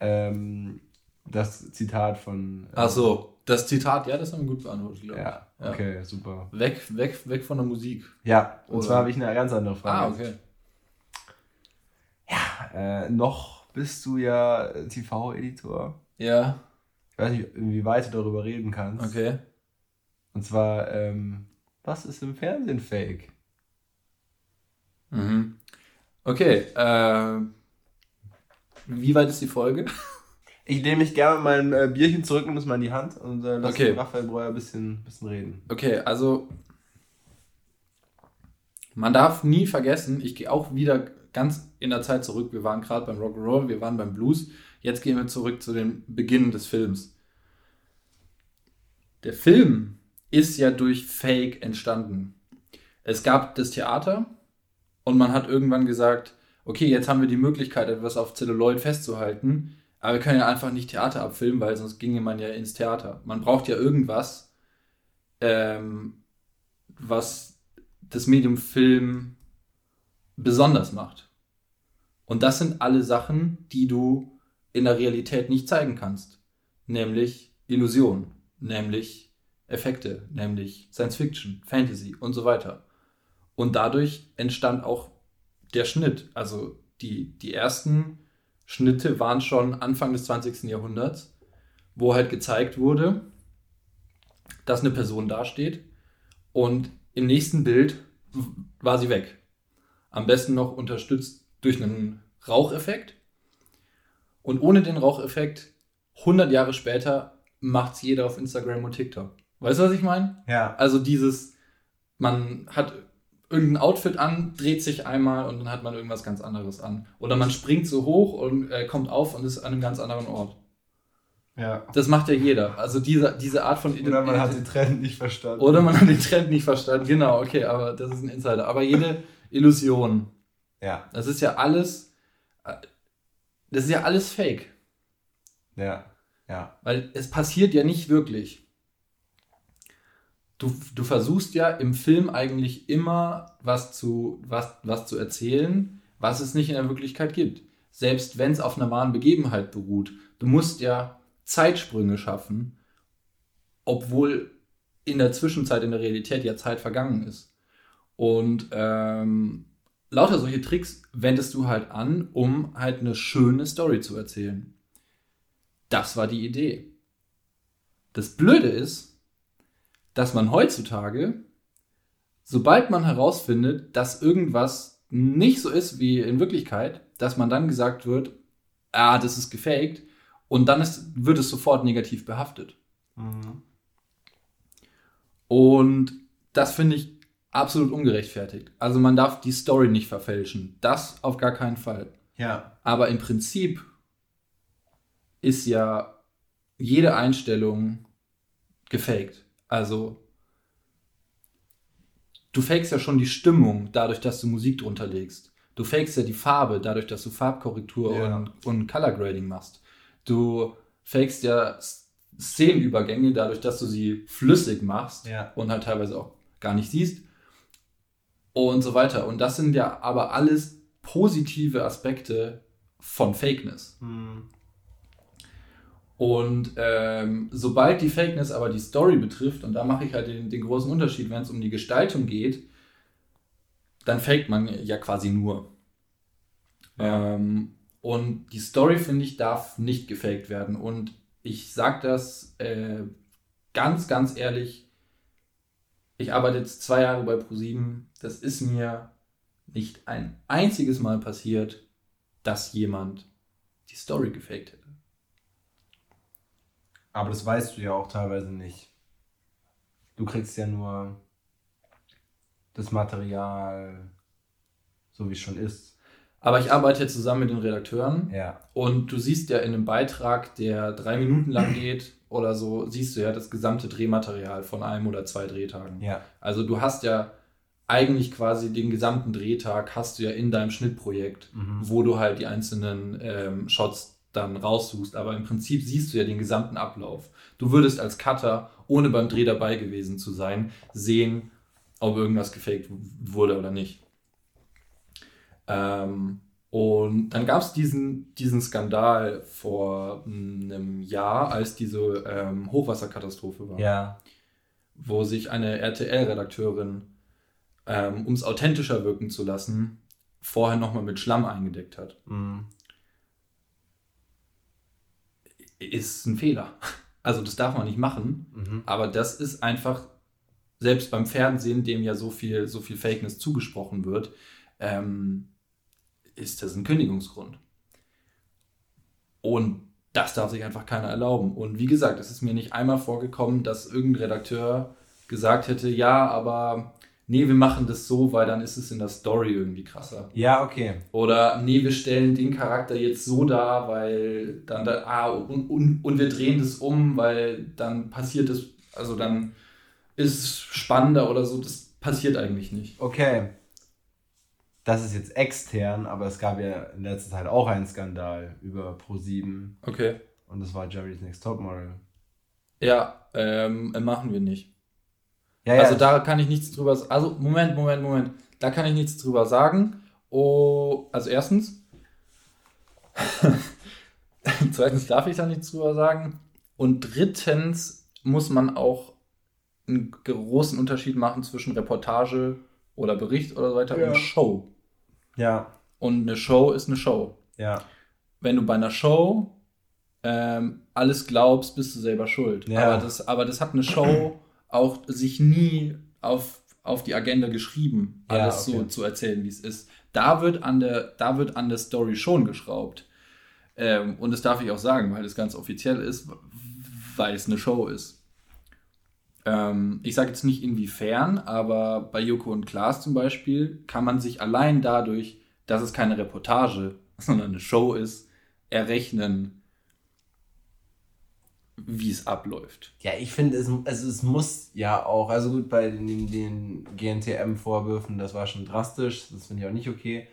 Ähm, das Zitat von. äh, Ach so, das Zitat, ja, das haben wir gut beantwortet, glaube ich. Ja, okay, super. Weg, weg, weg von der Musik. Ja, und Oder- zwar habe ich eine ganz andere Frage. Ah, okay. Äh, noch bist du ja TV-Editor. Ja, Ich weiß nicht, inwieweit du darüber reden kannst. okay. Und zwar, ähm, was ist im Fernsehen fake? Mhm. Okay, äh, wie weit ist die Folge? Ich nehme mich gerne mit meinem äh, Bierchen zurück, nimm es mal in die Hand und äh, lass Okay. Raphael Breuer ein bisschen, bisschen reden. Okay, also man darf nie vergessen, ich gehe auch wieder ganz in der Zeit zurück. Wir waren gerade beim Rock'n'Roll, wir waren beim Blues. Jetzt gehen wir zurück zu dem Beginn des Films. Der Film ist ja durch Fake entstanden. Es gab das Theater und man hat irgendwann gesagt, okay, jetzt haben wir die Möglichkeit, etwas auf Zelluloid festzuhalten, aber wir können ja einfach nicht Theater abfilmen, weil sonst ginge man ja ins Theater. Man braucht ja irgendwas, ähm, was das Medium Film besonders macht. Und das sind alle Sachen, die du in der Realität nicht zeigen kannst. Nämlich Illusion, nämlich Effekte, nämlich Science Fiction, Fantasy und so weiter. Und dadurch entstand auch der Schnitt. Also die, die ersten Schnitte waren schon Anfang des 20. Jahrhunderts, wo halt gezeigt wurde, dass eine Person dasteht und im nächsten Bild war sie weg. Am besten noch unterstützt durch einen Raucheffekt. Und ohne den Raucheffekt, 100 Jahre später, macht's jeder auf Instagram und TikTok. Weißt du, was ich meine? Ja. Also dieses, man hat irgendein Outfit an, dreht sich einmal und dann hat man irgendwas ganz anderes an. Oder man springt so hoch und äh, kommt auf und ist an einem ganz anderen Ort. Ja. Das macht ja jeder. Also diese, diese Art von Oder man hat den Trend nicht verstanden. Oder man hat den Trend nicht verstanden. Genau, okay, aber das ist ein Insider. Aber jede Illusion. Ja. Das ist ja alles. Das ist ja alles Fake. Ja. Ja. Weil es passiert ja nicht wirklich. Du, du versuchst ja im Film eigentlich immer was zu, was, was zu erzählen, was es nicht in der Wirklichkeit gibt. Selbst wenn es auf einer wahren Begebenheit beruht. Du musst ja Zeitsprünge schaffen, obwohl in der Zwischenzeit in der Realität ja Zeit vergangen ist. Und ähm, lauter solche Tricks wendest du halt an, um halt eine schöne Story zu erzählen. Das war die Idee. Das Blöde ist, dass man heutzutage, sobald man herausfindet, dass irgendwas nicht so ist wie in Wirklichkeit, dass man dann gesagt wird, ah, das ist gefaked und dann ist, wird es sofort negativ behaftet. Mhm. Und das finde ich absolut ungerechtfertigt. Also man darf die Story nicht verfälschen. Das auf gar keinen Fall. Ja. Aber im Prinzip ist ja jede Einstellung gefaked. Also du fakest ja schon die Stimmung dadurch, dass du Musik drunter legst. Du fakest ja die Farbe dadurch, dass du Farbkorrektur ja. und, und Color Grading machst. Du fakest ja Szenenübergänge dadurch, dass du sie flüssig machst ja. und halt teilweise auch gar nicht siehst und so weiter. Und das sind ja aber alles positive Aspekte von Fakeness. Mhm. Und ähm, sobald die Fakeness aber die Story betrifft, und da mache ich halt den, den großen Unterschied, wenn es um die Gestaltung geht, dann faked man ja quasi nur. Ja. Ähm, und die Story, finde ich, darf nicht gefaked werden. Und ich sage das äh, ganz, ganz ehrlich, ich arbeite jetzt zwei Jahre bei ProSieben. Das ist mir nicht ein einziges Mal passiert, dass jemand die Story gefaked hätte. Aber das weißt du ja auch teilweise nicht. Du kriegst ja nur das Material, so wie es schon ist. Aber ich arbeite zusammen mit den Redakteuren. Ja. Und du siehst ja in einem Beitrag, der drei Minuten lang geht oder so, siehst du ja das gesamte Drehmaterial von einem oder zwei Drehtagen. Ja. Also du hast ja eigentlich quasi den gesamten Drehtag hast du ja in deinem Schnittprojekt, mhm. wo du halt die einzelnen ähm, Shots dann raussuchst. Aber im Prinzip siehst du ja den gesamten Ablauf. Du würdest als Cutter, ohne beim Dreh dabei gewesen zu sein, sehen, ob irgendwas gefaked wurde oder nicht. Ähm, und dann gab es diesen, diesen Skandal vor einem Jahr, als diese ähm, Hochwasserkatastrophe war. Ja. Wo sich eine RTL-Redakteurin, ähm, um es authentischer wirken zu lassen, vorher nochmal mit Schlamm eingedeckt hat. Mhm ist ein Fehler. Also das darf man nicht machen, mhm. aber das ist einfach, selbst beim Fernsehen, dem ja so viel, so viel Fakeness zugesprochen wird, ähm, ist das ein Kündigungsgrund. Und das darf sich einfach keiner erlauben. Und wie gesagt, es ist mir nicht einmal vorgekommen, dass irgendein Redakteur gesagt hätte, ja, aber nee, wir machen das so, weil dann ist es in der Story irgendwie krasser. Ja, okay. Oder nee, wir stellen den Charakter jetzt so dar, weil dann da, ah, und, und, und wir drehen das um, weil dann passiert es, also dann ist es spannender oder so. Das passiert eigentlich nicht. Okay. Das ist jetzt extern, aber es gab ja in letzter Zeit auch einen Skandal über Pro7. Okay. Und das war Jerry's Next Topmodel. Ja, ähm, machen wir nicht. Ja, also da kann ich nichts drüber sagen. Also Moment, Moment, Moment. Da kann ich nichts drüber sagen. Oh, also erstens. Zweitens darf ich da nichts drüber sagen. Und drittens muss man auch einen großen Unterschied machen zwischen Reportage oder Bericht oder so weiter ja. und Show. Ja. Und eine Show ist eine Show. Ja. Wenn du bei einer Show ähm, alles glaubst, bist du selber schuld. Ja. Aber, das, aber das hat eine Show auch sich nie auf, auf die Agenda geschrieben, alles ja, okay. so zu erzählen, wie es ist. Da wird an der, da wird an der Story schon geschraubt. Ähm, und das darf ich auch sagen, weil es ganz offiziell ist, weil es eine Show ist. Ähm, ich sage jetzt nicht inwiefern, aber bei Joko und Klaas zum Beispiel kann man sich allein dadurch, dass es keine Reportage, sondern eine Show ist, errechnen, wie es abläuft. Ja, ich finde, es, also es muss ja auch, also gut, bei den, den GNTM-Vorwürfen, das war schon drastisch, das finde ich auch nicht okay.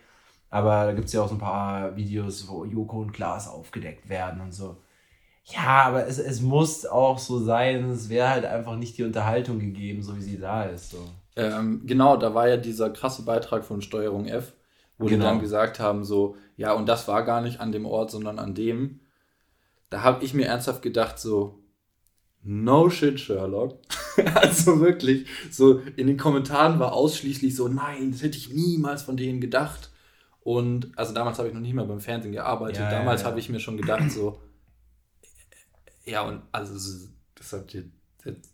Aber da gibt es ja auch so ein paar Videos, wo Joko und Klaas aufgedeckt werden und so. Ja, aber es, es muss auch so sein, es wäre halt einfach nicht die Unterhaltung gegeben, so wie sie da ist. So. Ähm, genau, da war ja dieser krasse Beitrag von Steuerung F, wo genau. die dann gesagt haben, so, ja, und das war gar nicht an dem Ort, sondern an dem da habe ich mir ernsthaft gedacht, so, no shit, Sherlock. also wirklich, so in den Kommentaren war ausschließlich so, nein, das hätte ich niemals von denen gedacht. Und also damals habe ich noch nicht mal beim Fernsehen gearbeitet. Ja, damals ja, ja. habe ich mir schon gedacht, so, ja, und also das habt ihr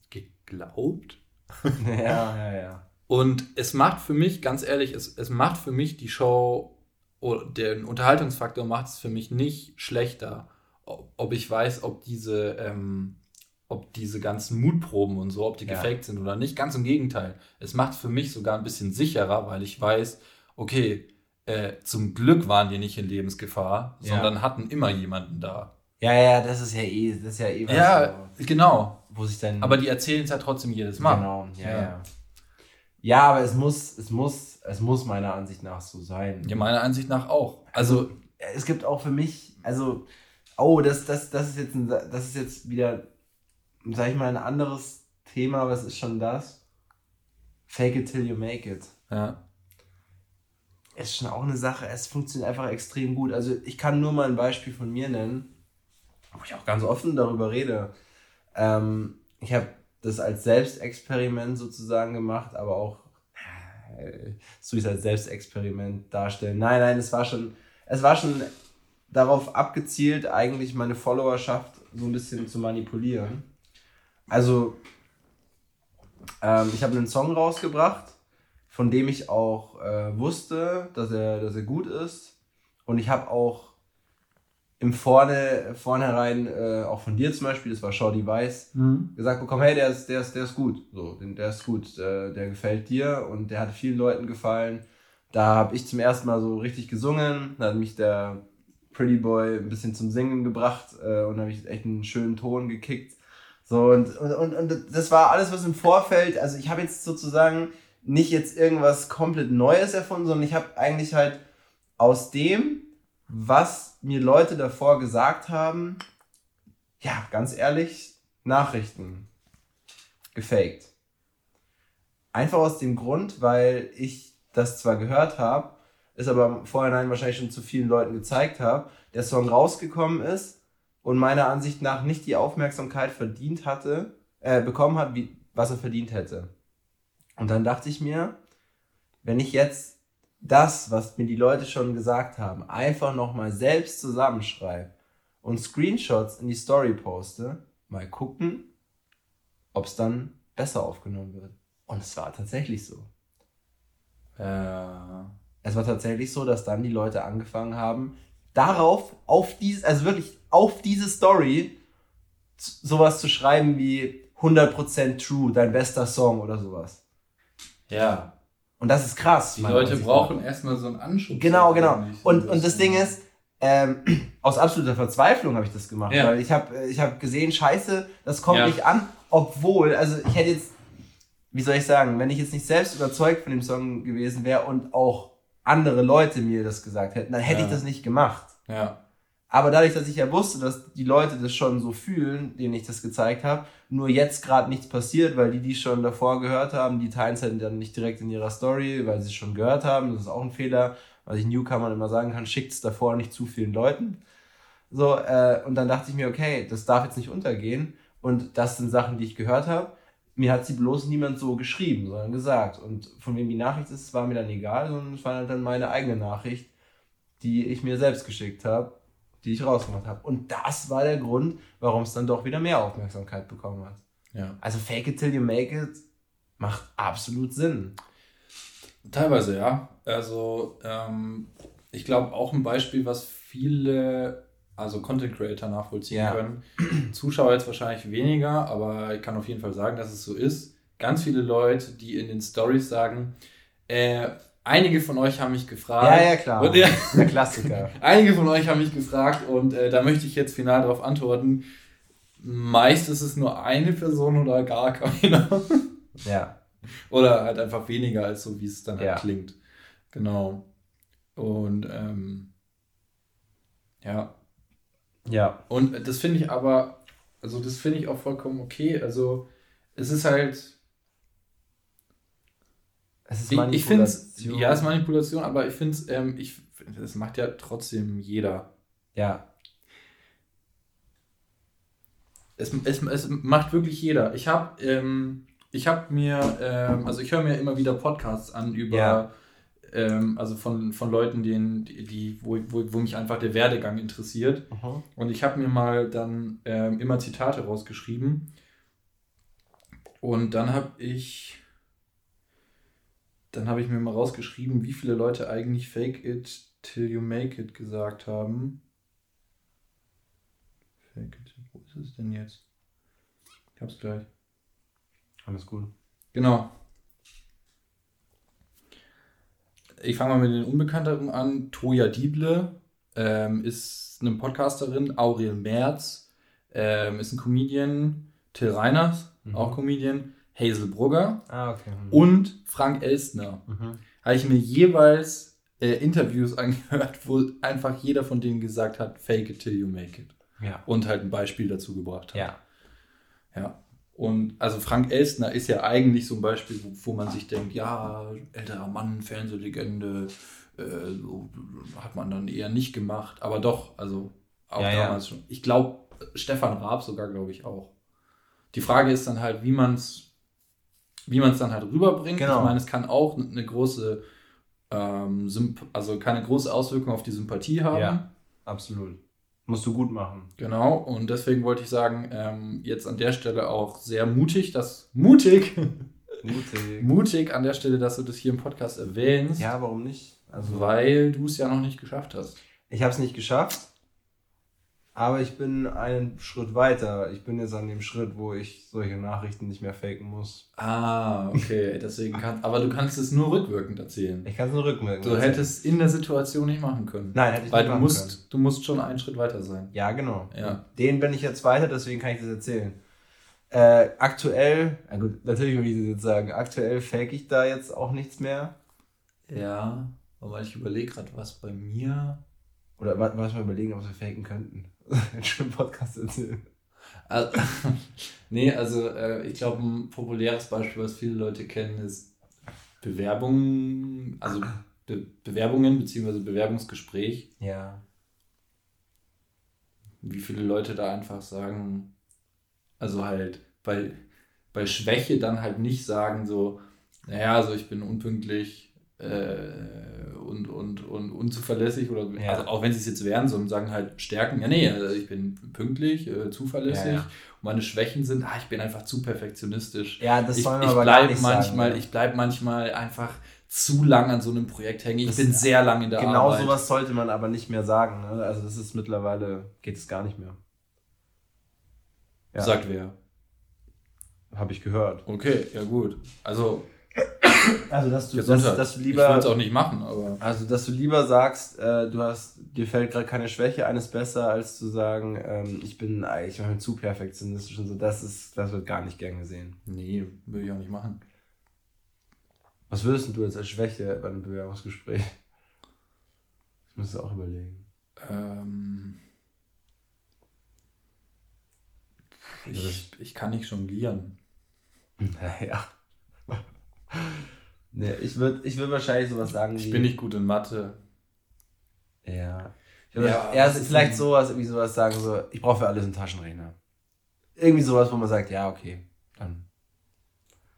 geglaubt? ja, ja, ja. Und es macht für mich, ganz ehrlich, es, es macht für mich die Show, den Unterhaltungsfaktor macht es für mich nicht schlechter ob ich weiß, ob diese, ähm, ob diese ganzen Mutproben und so, ob die ja. gefaked sind oder nicht. Ganz im Gegenteil. Es macht es für mich sogar ein bisschen sicherer, weil ich weiß, okay, äh, zum Glück waren die nicht in Lebensgefahr, ja. sondern hatten immer jemanden da. Ja, ja, das ist ja eh, das ist ja eh was Ja, so, genau. Wo sich dann. Aber die erzählen es ja trotzdem jedes Mal. Genau, ja, ja. Ja, ja aber es muss, es muss, es muss meiner Ansicht nach so sein. Ja, meiner Ansicht nach auch. Also, also es gibt auch für mich, also Oh, das, das, das, ist jetzt ein, das ist jetzt wieder, sag ich mal, ein anderes Thema, aber es ist schon das. Fake it till you make it. Ja. Ist schon auch eine Sache, es funktioniert einfach extrem gut. Also ich kann nur mal ein Beispiel von mir nennen, wo ich auch ganz offen darüber rede. Ähm, ich habe das als Selbstexperiment sozusagen gemacht, aber auch äh, so als Selbstexperiment darstellen. Nein, nein, es war schon, es war schon darauf abgezielt, eigentlich meine Followerschaft so ein bisschen zu manipulieren. Also, ähm, ich habe einen Song rausgebracht, von dem ich auch äh, wusste, dass er, dass er gut ist. Und ich habe auch im Vorne, Vornherein, äh, auch von dir zum Beispiel, das war Shorty Weiß, mhm. gesagt bekommen, hey, der ist, der ist, der ist gut. So, der ist gut, der, der gefällt dir und der hat vielen Leuten gefallen. Da habe ich zum ersten Mal so richtig gesungen, da hat mich der Pretty Boy ein bisschen zum Singen gebracht äh, und habe ich echt einen schönen Ton gekickt. So, und, und, und das war alles, was im Vorfeld, also ich habe jetzt sozusagen nicht jetzt irgendwas komplett Neues erfunden, sondern ich habe eigentlich halt aus dem, was mir Leute davor gesagt haben, ja, ganz ehrlich, Nachrichten gefaked. Einfach aus dem Grund, weil ich das zwar gehört habe, es aber im Vorhinein wahrscheinlich schon zu vielen Leuten gezeigt habe, der Song rausgekommen ist und meiner Ansicht nach nicht die Aufmerksamkeit verdient hatte, äh, bekommen hat, wie, was er verdient hätte. Und dann dachte ich mir, wenn ich jetzt das, was mir die Leute schon gesagt haben, einfach nochmal selbst zusammenschreibe und Screenshots in die Story poste, mal gucken, ob es dann besser aufgenommen wird. Und es war tatsächlich so. Äh, es war tatsächlich so, dass dann die Leute angefangen haben, darauf, auf dieses, also wirklich auf diese Story sowas zu schreiben wie 100% true, dein bester Song oder sowas. Ja. Und das ist krass. Die Leute brauchen erstmal so einen Anschub. Genau, genau. Und, und das Ding ist, ähm, aus absoluter Verzweiflung habe ich das gemacht, ja. weil ich habe ich hab gesehen, scheiße, das kommt ja. nicht an, obwohl, also ich hätte jetzt, wie soll ich sagen, wenn ich jetzt nicht selbst überzeugt von dem Song gewesen wäre und auch andere Leute mir das gesagt hätten, dann hätte ja. ich das nicht gemacht. Ja. Aber dadurch, dass ich ja wusste, dass die Leute das schon so fühlen, denen ich das gezeigt habe, nur jetzt gerade nichts passiert, weil die, die schon davor gehört haben, die teilen es halt dann nicht direkt in ihrer Story, weil sie es schon gehört haben. Das ist auch ein Fehler, was ich Newcomern immer sagen kann, schickt es davor nicht zu vielen Leuten. So, äh, und dann dachte ich mir, okay, das darf jetzt nicht untergehen. Und das sind Sachen, die ich gehört habe mir hat sie bloß niemand so geschrieben, sondern gesagt. Und von wem die Nachricht ist, war mir dann egal, sondern es war halt dann meine eigene Nachricht, die ich mir selbst geschickt habe, die ich rausgemacht habe. Und das war der Grund, warum es dann doch wieder mehr Aufmerksamkeit bekommen hat. Ja. Also fake it till you make it macht absolut Sinn. Teilweise ja. Also ähm, ich glaube auch ein Beispiel, was viele also Content Creator nachvollziehen ja. können. Zuschauer jetzt wahrscheinlich weniger, aber ich kann auf jeden Fall sagen, dass es so ist. Ganz viele Leute, die in den Stories sagen, äh, einige von euch haben mich gefragt. Ja, ja, klar. Und, ja, Der Klassiker. einige von euch haben mich gefragt und äh, da möchte ich jetzt final darauf antworten. meist ist es nur eine Person oder gar keiner. Ja. Oder halt einfach weniger als so, wie es dann halt ja. klingt. Genau. Und ähm, ja. Ja. Und das finde ich aber, also das finde ich auch vollkommen okay. Also es ist halt. Es ist Manipulation. Ich, ich finde es, ja, es ist Manipulation, aber ich finde es, ähm, ich, das macht ja trotzdem jeder. Ja. Es, es, es macht wirklich jeder. Ich habe ähm, hab mir, ähm, also ich höre mir immer wieder Podcasts an über, ja. Ähm, also von, von Leuten, denen, die, wo, wo, wo mich einfach der Werdegang interessiert. Aha. Und ich habe mir mal dann ähm, immer Zitate rausgeschrieben. Und dann habe ich, dann habe ich mir mal rausgeschrieben, wie viele Leute eigentlich Fake it till you make it gesagt haben. Fake it ist es denn jetzt? Ich hab's gleich. Alles gut. Genau. Ich fange mal mit den Unbekannteren an. Toja Dieble ähm, ist eine Podcasterin. Aurel Merz ähm, ist ein Comedian. Till Reiners, mhm. auch Comedian. Hazel Brugger ah, okay. mhm. und Frank Elstner. Mhm. Habe ich mir jeweils äh, Interviews angehört, wo einfach jeder von denen gesagt hat, fake it till you make it. Ja. Und halt ein Beispiel dazu gebracht hat. Ja. Ja. Und also Frank Elstner ist ja eigentlich so ein Beispiel, wo, wo man sich denkt, ja, älterer Mann, Fernsehlegende, äh, so hat man dann eher nicht gemacht. Aber doch, also auch ja, damals ja. schon. Ich glaube, Stefan Raab sogar, glaube ich, auch. Die Frage ist dann halt, wie man es wie man es dann halt rüberbringt. Genau. Ich meine, es kann auch eine große, ähm, also keine große Auswirkung auf die Sympathie haben. Ja, absolut. Musst du gut machen. Genau, und deswegen wollte ich sagen, ähm, jetzt an der Stelle auch sehr mutig, dass mutig, mutig, mutig an der Stelle, dass du das hier im Podcast erwähnst. Ja, warum nicht? Also, weil du es ja noch nicht geschafft hast. Ich habe es nicht geschafft. Aber ich bin einen Schritt weiter. Ich bin jetzt an dem Schritt, wo ich solche Nachrichten nicht mehr faken muss. Ah, okay. Deswegen kann, aber du kannst es nur rückwirkend erzählen. Ich kann es nur rückwirkend Du erzählen. hättest in der Situation nicht machen können. Nein, hätte ich Weil nicht machen du musst, können. du musst schon einen Schritt weiter sein. Ja, genau. Ja. Den bin ich jetzt weiter, deswegen kann ich das erzählen. Äh, aktuell, na gut, natürlich will ich das jetzt sagen, aktuell fake ich da jetzt auch nichts mehr. Ja, aber ich überlege gerade, was bei mir. Oder was wir überlegen, was wir faken könnten. einen schönen Podcast erzählen. Also, nee, also äh, ich glaube, ein populäres Beispiel, was viele Leute kennen, ist Bewerbungen, also Be Bewerbungen bzw. Bewerbungsgespräch. Ja. Wie viele Leute da einfach sagen, also halt bei, bei Schwäche dann halt nicht sagen so, naja, also ich bin unpünktlich, äh, und, und, und unzuverlässig oder ja. also auch wenn sie es jetzt wären, sondern sagen halt Stärken, ja nee, also ich bin pünktlich, äh, zuverlässig ja, ja. und meine Schwächen sind, ah, ich bin einfach zu perfektionistisch. Ja, das soll man ich, ich aber bleib manchmal, sagen, Ich bleibe manchmal einfach zu lang an so einem Projekt hängen. Ich das bin sehr lang in der genau Arbeit. Genau sowas sollte man aber nicht mehr sagen. Ne? Also das ist mittlerweile, geht es gar nicht mehr. Sagt wer? Habe ich gehört. Okay, ja gut. Also also, dass du, dass, dass du lieber. Ich würde es auch nicht machen, aber. Also, dass du lieber sagst, äh, du hast, dir fällt gerade keine Schwäche, eines besser, als zu sagen, ähm, ich bin ich zu perfektionistisch und so. Das ist, das wird gar nicht gern gesehen. Nee, würde ich auch nicht machen. Was würdest du jetzt als Schwäche bei einem Bewerbungsgespräch? Ich muss es auch überlegen. Ähm. Ich, ich kann nicht jonglieren. Naja. Nee, ich würde ich würd wahrscheinlich sowas sagen ich bin nicht gut in Mathe. Ja. Ich ja, ja vielleicht sowas, irgendwie sowas sagen, so, ich brauche für alles einen Taschenrechner. Irgendwie sowas, wo man sagt, ja, okay, dann.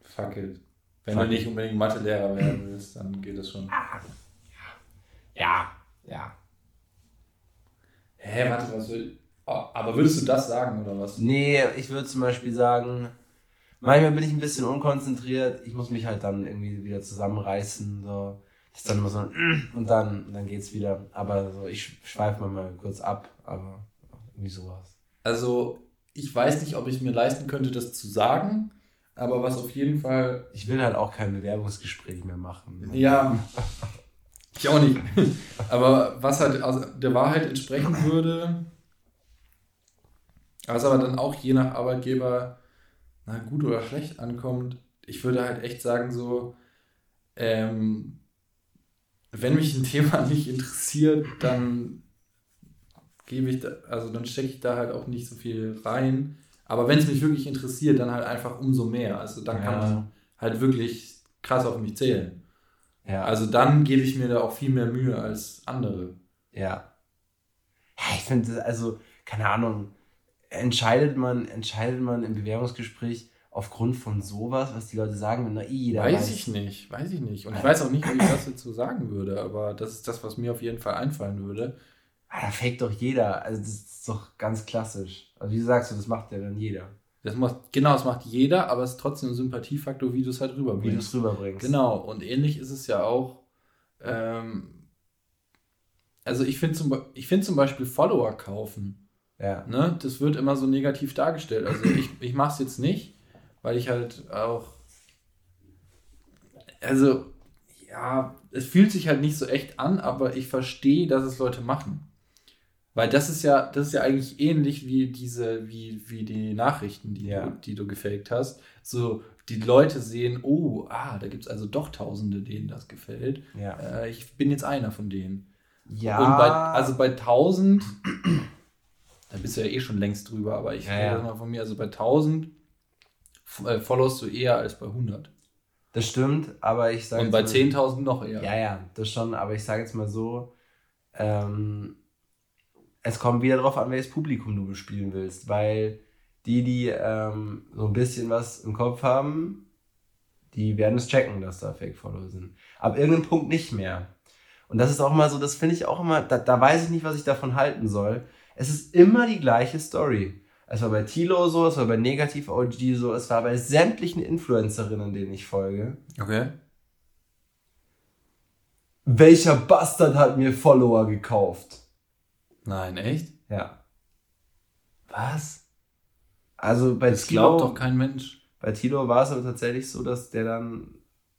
Fuck it. Wenn Fuck du nicht unbedingt Mathelehrer werden willst, dann geht das schon. Ah, ja, ja. Hä, warte, was will. Oh, aber würdest du das sagen, oder was? Nee, ich würde zum Beispiel sagen, Manchmal bin ich ein bisschen unkonzentriert. Ich muss mich halt dann irgendwie wieder zusammenreißen. So. Das ist dann immer so ein und dann, dann geht's wieder. Aber so, ich schweife mal kurz ab, aber irgendwie sowas. Also, ich weiß nicht, ob ich mir leisten könnte, das zu sagen, aber was auf jeden Fall. Ich will halt auch kein Bewerbungsgespräch mehr machen. Ja. Ich auch nicht. Aber was halt also der Wahrheit entsprechen würde, Was aber dann auch je nach Arbeitgeber na, gut oder schlecht ankommt. Ich würde halt echt sagen, so, ähm, wenn mich ein Thema nicht interessiert, dann gebe ich da, also dann stecke ich da halt auch nicht so viel rein. Aber wenn es mich wirklich interessiert, dann halt einfach umso mehr. Also dann kann man halt wirklich krass auf mich zählen. Ja. Also dann gebe ich mir da auch viel mehr Mühe als andere. Ja. Ja, ich finde, also, keine Ahnung, entscheidet man, entscheidet man im Bewerbungsgespräch aufgrund von sowas, was die Leute sagen, wenn da jeder weiß, weiß ich nicht, weiß ich nicht. Und ich weiß auch nicht, wie ich das jetzt so sagen würde, aber das ist das, was mir auf jeden Fall einfallen würde. Ah, da fake doch jeder. Also das ist doch ganz klassisch. Also wie sagst du, das macht ja dann jeder. Das macht, genau, das macht jeder, aber es ist trotzdem ein Sympathiefaktor, wie du es halt rüberbringst. Wie du es rüberbringst. Genau, und ähnlich ist es ja auch. Ähm, also ich finde zum, find zum Beispiel Follower kaufen. Ja. Ne, das wird immer so negativ dargestellt. Also ich, ich mache es jetzt nicht, weil ich halt auch. Also, ja, es fühlt sich halt nicht so echt an, aber ich verstehe, dass es Leute machen. Weil das ist ja, das ist ja eigentlich ähnlich wie diese, wie, wie die Nachrichten, die, ja. du, die du gefaked hast. So, die Leute sehen, oh, ah, da gibt es also doch Tausende, denen das gefällt. Ja. Äh, ich bin jetzt einer von denen. Ja. Bei, also bei 1000, da bist du ja eh schon längst drüber, aber ich ja, ja. mal von mir, also bei 1000 äh, followst du eher als bei 100. Das stimmt, aber ich sage. Und bei 10.000 noch eher. Ja, ja, das schon, aber ich sage jetzt mal so, ähm, es kommt wieder darauf an, welches Publikum du bespielen willst, weil die, die ähm, so ein bisschen was im Kopf haben, die werden es checken, dass da Fake-Follower sind. Ab irgendeinem Punkt nicht mehr. Und das ist auch mal so, das finde ich auch immer, da, da weiß ich nicht, was ich davon halten soll. Es ist immer die gleiche Story. Es war bei Tilo so, es war bei Negativ OG so, es war bei sämtlichen Influencerinnen, denen ich folge. Okay. Welcher Bastard hat mir Follower gekauft? Nein, echt? Ja. Was? Also bei das Tilo. glaubt doch kein Mensch. Bei Tilo war es aber tatsächlich so, dass der dann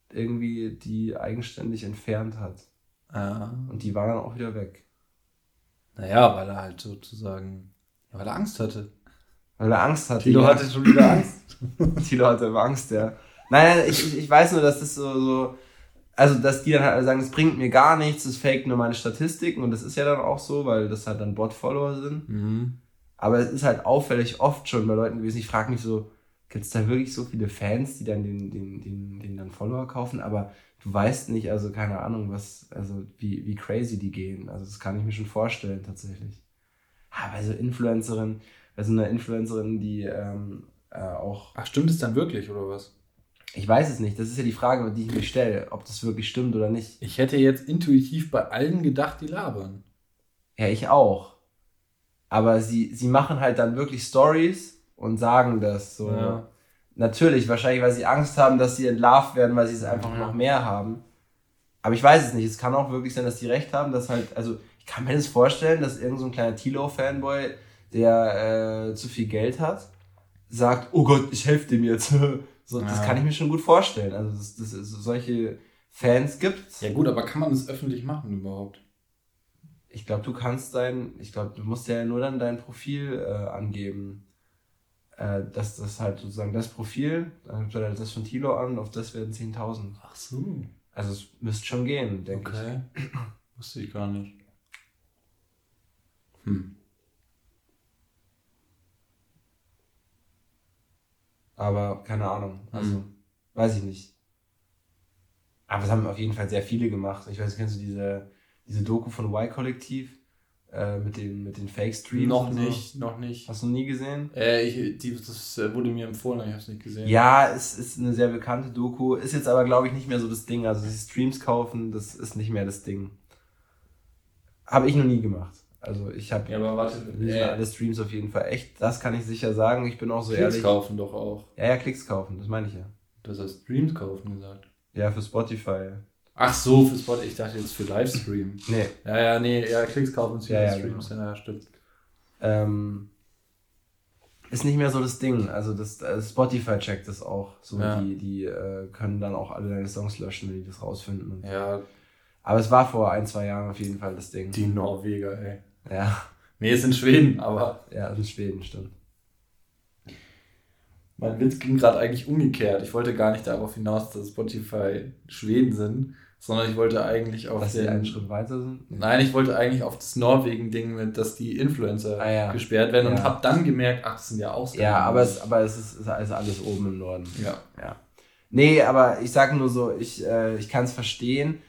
irgendwie die eigenständig entfernt hat. Ja. Und die waren dann auch wieder weg. Naja, weil er halt sozusagen, weil er Angst hatte. Weil er Angst hatte. Tilo ja. hatte schon wieder Angst. Tilo hatte immer Angst, ja. Nein, ich, ich weiß nur, dass das so, so also dass die dann halt sagen, es bringt mir gar nichts, es fake nur meine Statistiken und das ist ja dann auch so, weil das halt dann Bot-Follower sind. Mhm. Aber es ist halt auffällig oft schon bei Leuten gewesen. Ich frage mich so, gibt es da wirklich so viele Fans, die dann den, den, den, den dann Follower kaufen? Aber du weißt nicht, also keine Ahnung, was, also wie, wie crazy die gehen. Also das kann ich mir schon vorstellen tatsächlich. Aber bei so Influencerin, bei so einer Influencerin, die ähm, äh, auch. Ach, stimmt es dann wirklich, oder was? Ich weiß es nicht. Das ist ja die Frage, die ich mir stelle, ob das wirklich stimmt oder nicht. Ich hätte jetzt intuitiv bei allen gedacht, die labern. Ja, ich auch. Aber sie, sie machen halt dann wirklich Stories und sagen das so. Ja. Natürlich, wahrscheinlich, weil sie Angst haben, dass sie entlarvt werden, weil sie es einfach ja. noch mehr haben. Aber ich weiß es nicht. Es kann auch wirklich sein, dass die recht haben, dass halt, also ich kann mir das vorstellen, dass irgend so ein kleiner Tilo-Fanboy, der äh, zu viel Geld hat, sagt, oh Gott, ich helfe dem jetzt. So, das kann ich mir schon gut vorstellen. Also, dass das, das solche Fans gibt. Ja, gut, aber kann man das öffentlich machen überhaupt? Ich glaube, du kannst dein, ich glaube, du musst ja nur dann dein Profil äh, angeben. Äh, dass das halt sozusagen das Profil, dann gibt er das von Tilo an, auf das werden 10.000. Ach so. Also es müsste schon gehen, denke okay. ich. Okay. Wusste ich gar nicht. Hm. Aber keine Ahnung. Also, mhm. weiß ich nicht. Aber es haben auf jeden Fall sehr viele gemacht. Ich weiß, kennst du diese, diese Doku von Y-Kollektiv? Äh, mit den, mit den Fake-Streams? Noch nicht, so? noch nicht. Hast du nie gesehen? Äh, ich, die, das äh, wurde mir empfohlen, ich habe es nicht gesehen. Ja, es ist eine sehr bekannte Doku. Ist jetzt aber, glaube ich, nicht mehr so das Ding. Also, die Streams kaufen, das ist nicht mehr das Ding. Habe ich noch nie gemacht. Also ich habe ja, aber warte, äh, alle Streams auf jeden Fall echt. Das kann ich sicher sagen. Ich bin auch so Klicks ehrlich. Klicks kaufen doch auch. Ja, ja, Klicks kaufen, das meine ich ja. Du hast Streams kaufen gesagt. Ja, für Spotify. Ach so, für Spotify. Ich dachte jetzt für Livestream. nee. Ja, ja, nee, ja, Klicks kaufen für ja, ja, Streams. Genau. Ja, stimmt. Ähm, ist nicht mehr so das Ding. Also das, also Spotify checkt das auch. So ja. die, die äh, können dann auch alle deine Songs löschen, wenn die das rausfinden. ja. Aber es war vor ein, zwei Jahren auf jeden Fall das Ding. Die Norweger, ey. Ja. Nee, ist in Schweden, aber. Ja, ist in Schweden, stimmt. mein Witz ging gerade eigentlich umgekehrt. Ich wollte gar nicht darauf hinaus, dass Spotify Schweden sind, sondern ich wollte eigentlich auf Dass den, einen Schritt weiter sind? Nein, ich wollte eigentlich auf das Norwegen-Ding mit, dass die Influencer Ah, ja. gesperrt werden und Ja. habe dann gemerkt, ach, das sind ja auch Ja, aber es, aber es ist, ist alles oben im Norden. Ja. ja. Nee, aber ich sage nur so, ich, äh, ich kann es verstehen,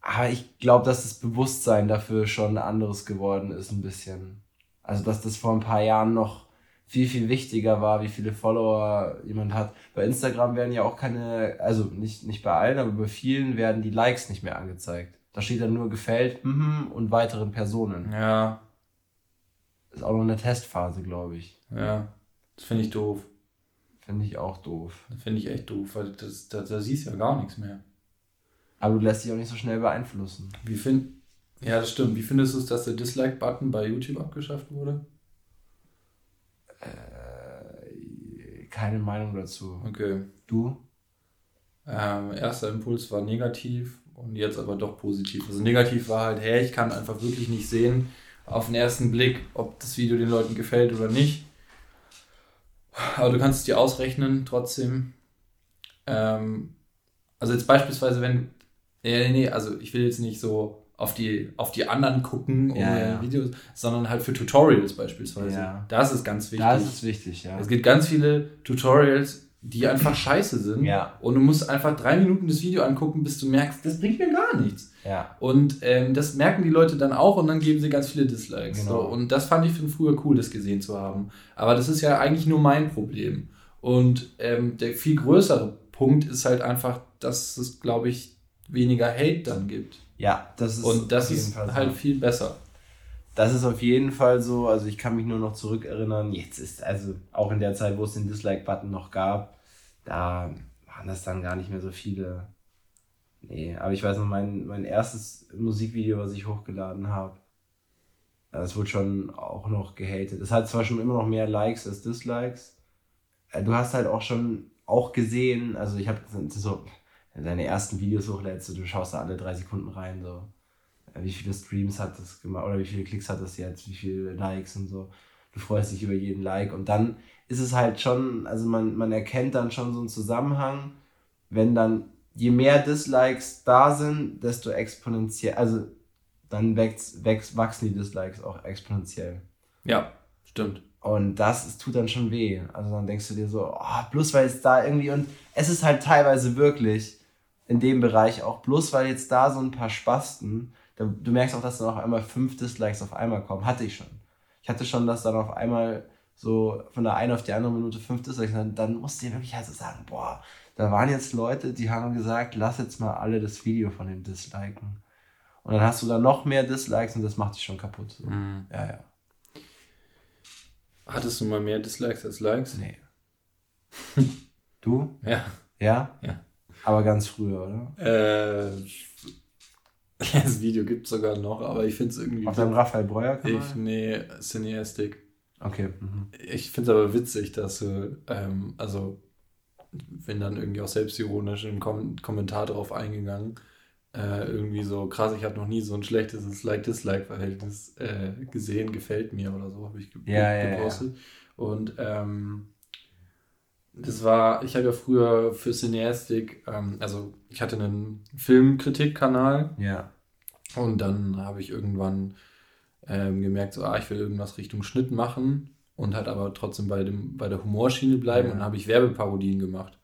aber ich glaube, dass das Bewusstsein dafür schon anderes geworden ist, ein bisschen. Also, dass das vor ein paar Jahren noch viel, viel wichtiger war, wie viele Follower jemand hat. Bei Instagram werden ja auch keine, also nicht, nicht bei allen, aber bei vielen werden die Likes nicht mehr angezeigt. Da steht dann nur gefällt mhm, und weiteren Personen. Ja, Ist auch noch eine Testphase, glaube ich. ja. Das finde ich doof. Finde ich auch doof. Finde ich echt doof, weil das, da, da siehst du ja gar nichts mehr. Aber du lässt dich auch nicht so schnell beeinflussen. Wie find, ja, das stimmt. Wie findest du es, dass der Dislike-Button bei YouTube abgeschafft wurde? Äh, keine Meinung dazu. Okay. Du? Ähm, erster Impuls war negativ und jetzt aber doch positiv. Also negativ war halt, hey, ich kann einfach wirklich nicht sehen auf den ersten Blick, ob das Video den Leuten gefällt oder nicht. Aber du kannst es dir ausrechnen trotzdem. Ähm, also jetzt beispielsweise, wenn, nee, nee, also ich will jetzt nicht so auf die, auf die anderen gucken Ja, ja. Videos, sondern halt für Tutorials beispielsweise. Ja. Da ist ganz wichtig. Da ist es wichtig, ja. Es gibt ganz viele Tutorials, die einfach scheiße sind. Ja. Und du musst einfach drei Minuten das Video angucken, bis du merkst, das bringt mir gar nichts. Ja. Und ähm, das merken die Leute dann auch und dann geben sie ganz viele Dislikes. Genau. So. Und das fand ich von früher cool, das gesehen zu haben. Aber das ist ja eigentlich nur mein Problem. Und ähm, der viel größere Punkt ist halt einfach, dass es, glaube ich, weniger Hate dann gibt. Ja, das ist Und das ist Fall so. halt viel besser. Das ist auf jeden Fall so. Also ich kann mich nur noch zurückerinnern. Jetzt ist also auch in der Zeit, wo es den Dislike-Button noch gab, da waren das dann gar nicht mehr so viele. Nee, aber ich weiß noch, mein, mein erstes Musikvideo, was ich hochgeladen habe, das wurde schon auch noch gehatet. Es hat zwar schon immer noch mehr Likes als Dislikes. Äh, Du hast halt auch schon auch gesehen, also ich habe so, deine ersten Videos hochlädst, so, du schaust da alle drei Sekunden rein, so äh, wie viele Streams hat das gemacht oder wie viele Klicks hat das jetzt, wie viele Likes und so. Du freust dich über jeden Like und dann ist es halt schon, also man, man erkennt dann schon so einen Zusammenhang, wenn dann je mehr Dislikes da sind, desto exponentiell, also dann wächst, wächst, wachsen die Dislikes auch exponentiell. Ja, stimmt. Und das ist, tut dann schon weh. Also dann denkst du dir so, oh, bloß weil es da irgendwie, und es ist halt teilweise wirklich in dem Bereich auch, bloß weil jetzt da so ein paar Spasten, da, du merkst auch, dass dann auf einmal fünf Dislikes auf einmal kommen. Hatte ich schon. Ich hatte schon, dass dann auf einmal so von der einen auf die andere Minute fünf Dislikes, dann, dann musst du dir wirklich also sagen, boah, da waren jetzt Leute, die haben gesagt, lass jetzt mal alle das Video von dem disliken. Und dann hast du da noch mehr Dislikes und das macht dich schon kaputt. So. Mhm. Ja, ja. Hattest du mal mehr Dislikes als Likes? Nee. du? Ja. Ja? Ja. Aber ganz früher, oder? Äh, das Video gibt es sogar noch, aber ich finde es irgendwie. Auf deinem Raphael Breuer ich, Kanal? nee, Cineastic. Okay. Mhm. Ich finde es aber witzig, dass du, ähm, also, wenn dann irgendwie auch selbstironisch im Kom Kommentar drauf eingegangen, äh, irgendwie so, krass, ich habe noch nie so ein schlechtes Like-Dislike-Verhältnis äh, gesehen, gefällt mir oder so, habe ich ge Ja, ja, gepostet. Und ähm, das war, ich habe ja früher für Cineastic, ähm, also ich hatte einen Filmkritik-Kanal Ja. und dann habe ich irgendwann ähm, gemerkt, so, ah, ich will irgendwas Richtung Schnitt machen und halt aber trotzdem bei, dem, bei der Humorschiene bleiben Ja. und dann habe ich Werbeparodien gemacht.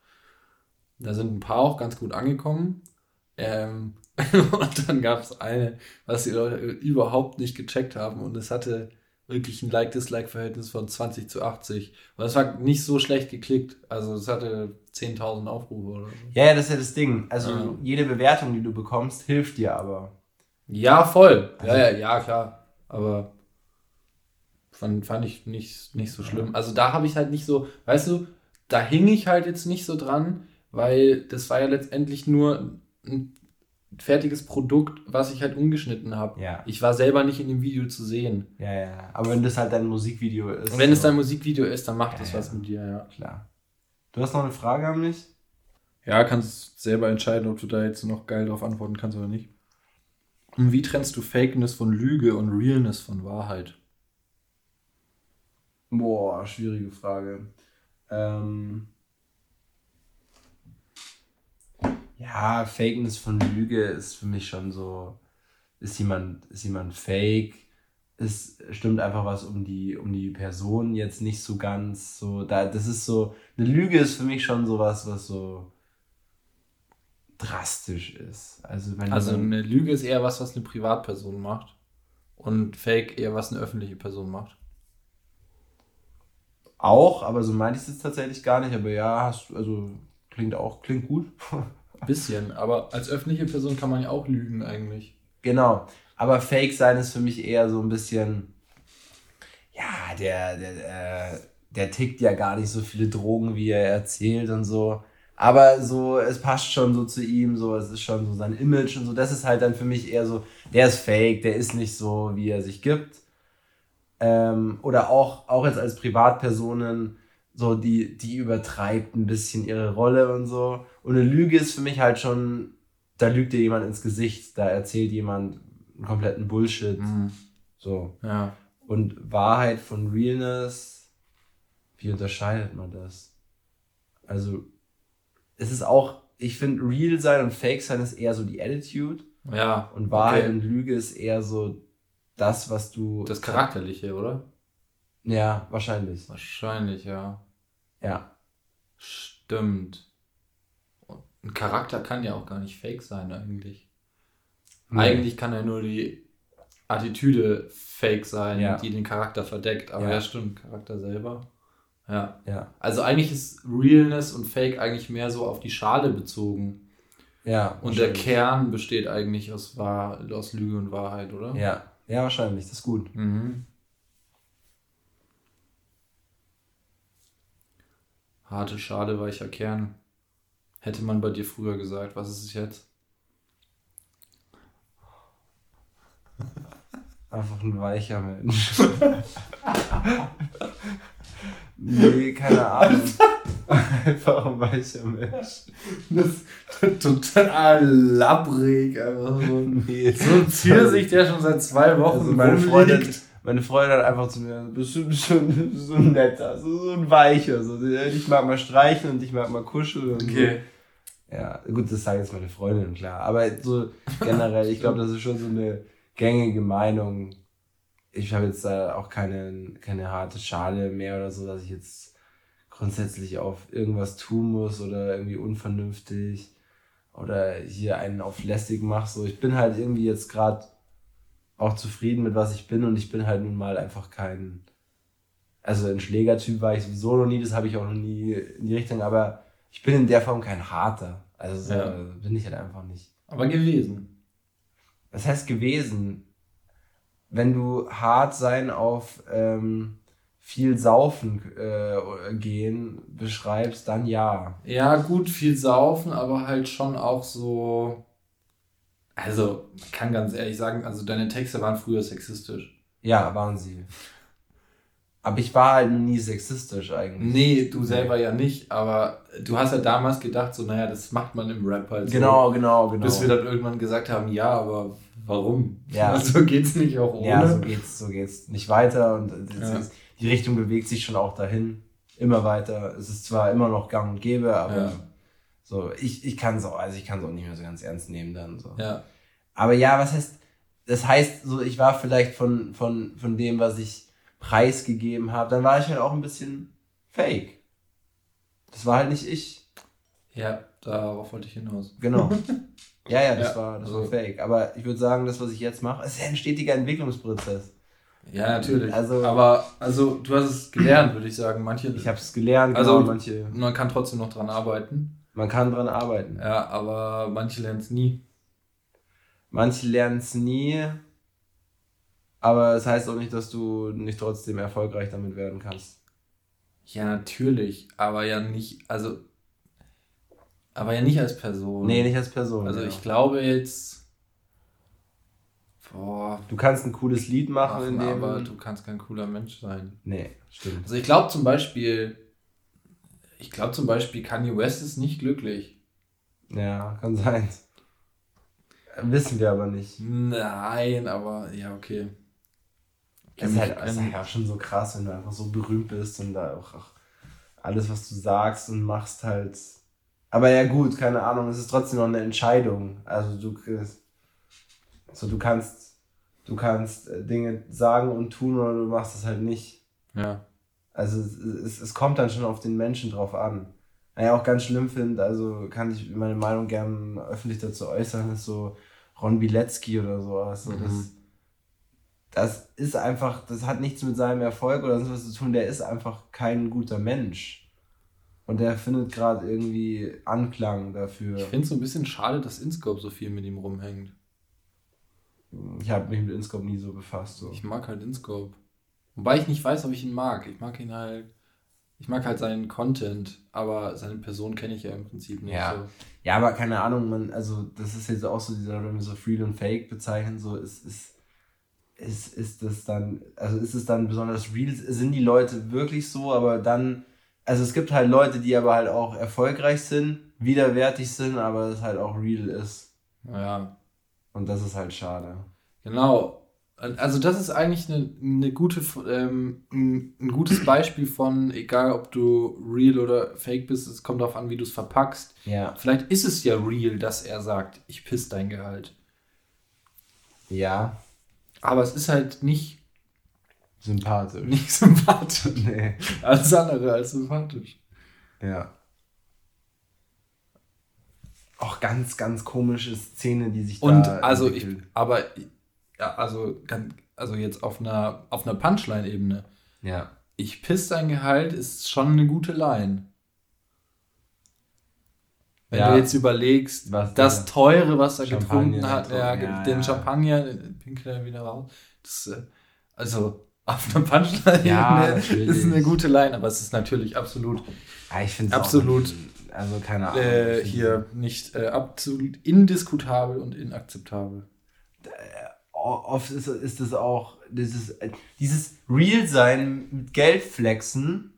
Da sind ein paar auch ganz gut angekommen. Ähm, und dann gab es eine, was die Leute überhaupt nicht gecheckt haben und es hatte wirklich ein Like-Dislike-Verhältnis von 20 zu 80. Und das war nicht so schlecht geklickt. Also es hatte 10.000 Aufrufe oder so. Ja, ja, das ist ja das Ding. Also Ja. jede Bewertung, die du bekommst, hilft dir aber. Ja, voll. Ja, Also- ja, ja, klar. Aber fand, fand ich nicht, nicht so schlimm. Also da habe ich halt nicht so, weißt du, da hing ich halt jetzt nicht so dran, weil das war ja letztendlich nur ein fertiges Produkt, was ich halt umgeschnitten habe. Ja. Ich war selber nicht in dem Video zu sehen. Ja, ja. Aber wenn das halt dein Musikvideo ist. Und wenn es so, dein Musikvideo ist, dann macht Ja, das ja. was mit dir, ja. Klar. Du hast noch eine Frage an mich? Ja, kannst selber entscheiden, ob du da jetzt noch geil drauf antworten kannst oder nicht. Und wie trennst du Fakeness von Lüge und Realness von Wahrheit? Boah, schwierige Frage. Ähm, ja, Fakeness von Lüge ist für mich schon so, ist jemand, ist jemand fake, es stimmt einfach was um die, um die Person jetzt nicht so ganz so, da, das ist so, eine Lüge ist für mich schon sowas, was so drastisch ist. Also, wenn also eine Lüge ist eher was, was eine Privatperson macht und Fake eher was eine öffentliche Person macht. Auch, aber so meinte ich es tatsächlich gar nicht, aber ja, hast, also klingt auch, klingt gut. Bisschen, aber als öffentliche Person kann man ja auch lügen eigentlich. Genau. Aber Fake sein ist für mich eher so ein bisschen, ja, der, der, äh, der tickt ja gar nicht so viele Drogen, wie er erzählt und so. Aber so, es passt schon so zu ihm, so, es ist schon so sein Image und so. Das ist halt dann für mich eher so, der ist fake, der ist nicht so, wie er sich gibt. Ähm, oder auch, auch jetzt als Privatpersonen, so, die, die übertreibt ein bisschen ihre Rolle und so. Und eine Lüge ist für mich halt schon, da lügt dir jemand ins Gesicht, da erzählt jemand einen kompletten Bullshit. Mhm. So. Ja. Und Wahrheit von Realness, wie unterscheidet man das? Also, es ist auch, ich finde, real sein und fake sein ist eher so die Attitude. Ja. Und Wahrheit okay. und Lüge ist eher so das, was du. Das Charakterliche, oder? Ja, wahrscheinlich. Wahrscheinlich, ja. Ja. Stimmt. Ein Charakter kann ja auch gar nicht fake sein, eigentlich. Nee. Eigentlich kann ja nur die Attitüde fake sein, ja. die den Charakter verdeckt. Aber ja. ja, stimmt, Charakter selber. Ja. ja. Also eigentlich ist Realness und Fake eigentlich mehr so auf die Schale bezogen. Ja. Und der Kern besteht eigentlich aus, Wahr aus Lüge und Wahrheit, oder? Ja. Ja, wahrscheinlich. Das ist gut. Mhm. Harte Schale, weicher Kern. Hätte man bei dir früher gesagt. Was ist es jetzt? Einfach ein weicher Mensch. nee, keine Ahnung. Einfach ein weicher Mensch. Das ist total labbrig. Einfach so, nee. so ein Pfirsich, der schon seit zwei Wochen also meine Freundin, meine Freundin hat einfach zu mir, bist du, bist du, bist du ein netter, so, so ein weicher. So. Ich mag mal streichen und ich mag mal kuscheln. okay. So. Ja, gut, das sagen jetzt meine Freundin, klar. Aber so generell, ich glaube, das ist schon so eine gängige Meinung. Ich habe jetzt da auch keine, keine harte Schale mehr oder so, dass ich jetzt grundsätzlich auf irgendwas tun muss oder irgendwie unvernünftig oder hier einen auf lästig mache. So, ich bin halt irgendwie jetzt gerade auch zufrieden mit was ich bin und ich bin halt nun mal einfach kein, also ein Schlägertyp war ich sowieso noch nie, das habe ich auch noch nie in die Richtung, aber ich bin in der Form kein harter. Also so ja. bin ich halt einfach nicht. Aber gewesen. Was heißt gewesen? Wenn du hart sein auf ähm, viel saufen äh, gehen beschreibst, dann ja. Ja, gut, viel saufen, aber halt schon auch so. Also, man kann ganz ehrlich sagen, also deine Texte waren früher sexistisch. Ja, waren sie. Aber ich war halt nie sexistisch eigentlich. Nee, du selber ja nicht, aber du hast ja damals gedacht, so, naja, das macht man im Rap halt so. Genau, genau, genau. Bis wir dann irgendwann gesagt haben, ja, aber warum? Ja. So geht's nicht auch ohne. Ja, so geht's, so geht's nicht weiter und ja. die Richtung bewegt sich schon auch dahin. Immer weiter. Es ist zwar immer noch gang und gäbe, aber ja. So, ich, ich kann es auch, also ich kann es auch nicht mehr so ganz ernst nehmen dann so. Ja. Aber ja, was heißt, das heißt so, ich war vielleicht von, von, von dem, was ich preisgegeben habe, dann war ich halt auch ein bisschen fake. Das war halt nicht ich. Ja, darauf wollte ich hinaus. Genau. Ja, ja, das, ja, war, das also, war fake. Aber ich würde sagen, das, was ich jetzt mache, ist ja ein stetiger Entwicklungsprozess. Ja, natürlich. Also, aber also du hast es gelernt, würde ich sagen. Manche. Ich habe es gelernt. Also genau, manche. Man kann trotzdem noch dran arbeiten. Man kann dran arbeiten. Ja, aber manche lernen es nie. Manche lernen es nie. Aber es das heißt auch nicht, dass du nicht trotzdem erfolgreich damit werden kannst. Ja, natürlich, aber ja nicht, also, aber ja nicht als Person. Nee, nicht als Person. Also ja. ich glaube jetzt, boah. Du kannst ein cooles Lied machen, machen in dem... aber du kannst kein cooler Mensch sein. Nee, stimmt. Also ich glaube zum Beispiel, ich glaube zum Beispiel, Kanye West ist nicht glücklich. Ja, kann sein. Wissen wir aber nicht. Nein, aber ja, okay. Das ist, halt, das ist halt auch schon so krass, wenn du einfach so berühmt bist und da auch, auch alles, was du sagst und machst, halt. Aber ja, gut, keine Ahnung, es ist trotzdem noch eine Entscheidung. Also du so du kannst, du kannst äh, Dinge sagen und tun oder du machst es halt nicht. Ja. Also es, es, kommt dann schon auf den Menschen drauf an. Naja, auch ganz schlimm finde, also kann ich meine Meinung gerne öffentlich dazu äußern, ist so Ron Bilecki oder sowas. So, mhm. das, das ist einfach, das hat nichts mit seinem Erfolg oder sowas zu tun. Der ist einfach kein guter Mensch. Und der findet gerade irgendwie Anklang dafür. Ich finde es so ein bisschen schade, dass Inscope so viel mit ihm rumhängt. Ich habe mich mit Inscope nie so befasst. So. Ich mag halt Inscope. Wobei ich nicht weiß, ob ich ihn mag. Ich mag ihn halt. Ich mag halt seinen Content, aber seine Person kenne ich ja im Prinzip nicht. Ja. So. ja, aber keine Ahnung, man, also das ist jetzt auch so dieser, wenn wir so Real und Fake bezeichnen, so ist, ist ist, ist das dann, also ist es dann besonders real? Sind die Leute wirklich so, aber dann, also es gibt halt Leute, die aber halt auch erfolgreich sind, widerwärtig sind, aber es halt auch real ist. Ja. Und das ist halt schade. Genau. Also das ist eigentlich eine, eine gute, ähm, ein, gutes Beispiel von, egal ob du real oder fake bist, es kommt darauf an, wie du es verpackst. Ja. Vielleicht ist es ja real, dass er sagt, ich piss dein Gehalt. Ja. Aber es ist halt nicht sympathisch. Nicht sympathisch. nee. Alles andere als sympathisch. Ja. Auch ganz, ganz komische Szene, die sich Und da also ich, aber ja, also, also jetzt auf einer, auf einer Punchline-Ebene. Ja. Ich piss dein Gehalt ist schon eine gute Line. Wenn ja. du jetzt überlegst, was das teure, was er getrunken hat, ja, ja, den Champagner, pinkelt er wieder raus. Das, äh, also auf einer Punchline ja, ist eine gute Line, aber es ist natürlich absolut, ja, ich absolut, auch, also keine Ahnung, äh, hier nicht äh, absolut indiskutabel und inakzeptabel. Oft ist, ist es auch dieses, dieses Real-Sein mit Geld flexen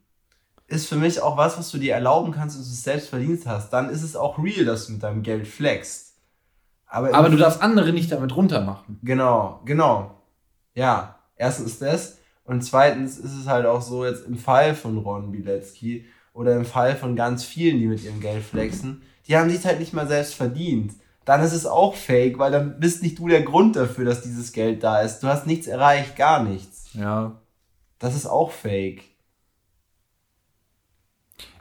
ist für mich auch was, was du dir erlauben kannst und du es selbst verdient hast. Dann ist es auch real, dass du mit deinem Geld flexst. Aber, Aber du darfst andere nicht damit runtermachen. Genau, genau. Ja, erstens das. Und zweitens ist es halt auch so, jetzt im Fall von Ron Bilecki oder im Fall von ganz vielen, die mit ihrem Geld flexen, die haben sich halt nicht mal selbst verdient. Dann ist es auch fake, weil dann bist nicht du der Grund dafür, dass dieses Geld da ist. Du hast nichts erreicht, gar nichts. Ja. Das ist auch fake.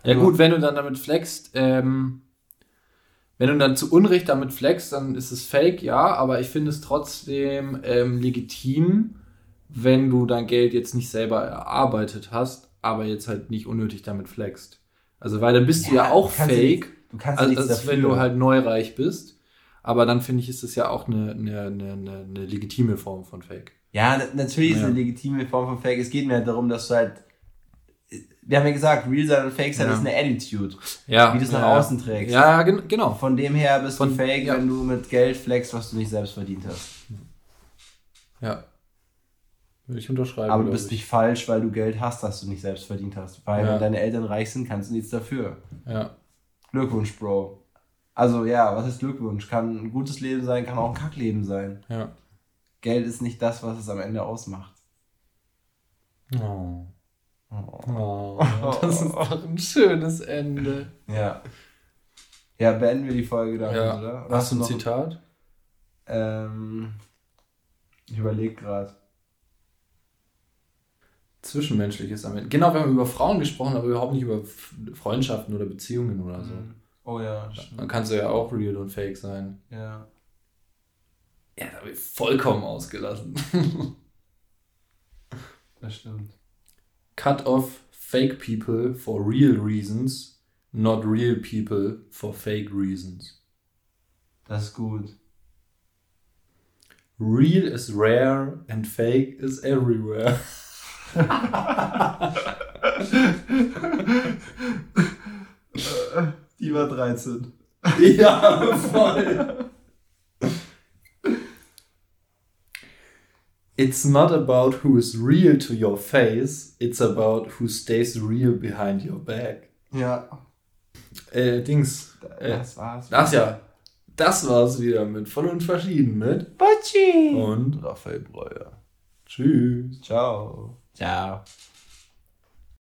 Ja, gut, wenn du dann damit flexst, ähm, wenn du dann zu Unrecht damit flexst, dann ist es fake, ja, aber ich finde es trotzdem ähm, legitim, wenn du dein Geld jetzt nicht selber erarbeitet hast, aber jetzt halt nicht unnötig damit flexst. Also, weil dann bist ja, du ja auch fake, du kannst als, als wenn du halt neureich bist. Aber dann finde ich, ist es ja auch eine, eine, eine, eine legitime Form von Fake. Ja, natürlich ja. ist es eine legitime Form von Fake. Es geht mir halt darum, dass du halt wir haben ja gesagt, Real sein und Fake sein ja. ist eine Attitude. Ja. Wie du es nach außen trägst. Ja, gen genau. Von dem her bist Von, du fake, wenn du mit Geld flexst, was du nicht selbst verdient hast. Ja. Würde ich unterschreiben. Aber du bist ich. nicht falsch, weil du Geld hast, das du nicht selbst verdient hast. Weil wenn deine Eltern reich sind, kannst du nichts dafür. Ja. Glückwunsch, Bro. Also ja, was ist Glückwunsch? Kann ein gutes Leben sein, kann auch ein Kackleben sein. Ja. Geld ist nicht das, was es am Ende ausmacht. Oh. Oh, das ist doch ein schönes Ende. Ja. Ja, beenden wir die Folge damit, ja. oder? oder? Hast du ein Zitat? Ähm, ich überlege gerade. Zwischenmenschliches am Ende. Genau, wir haben über Frauen gesprochen, aber überhaupt nicht über Freundschaften oder Beziehungen oder so. Mhm. Oh ja. Dann kannst du ja auch real und fake sein. Ja. Ja, da habe ich vollkommen ausgelassen. das stimmt cut off fake people for real reasons, not real people for fake reasons. Das ist gut. Real is rare and fake is everywhere. Die war 13. Ja, voll. It's not about who is real to your face, it's about who stays real behind your back. Ja. Äh, Dings. Äh, das war's. Das ja. Das war's wieder mit Voll und Verschieden mit Bocci und Raphael Breuer. Tschüss. Ciao. Ciao.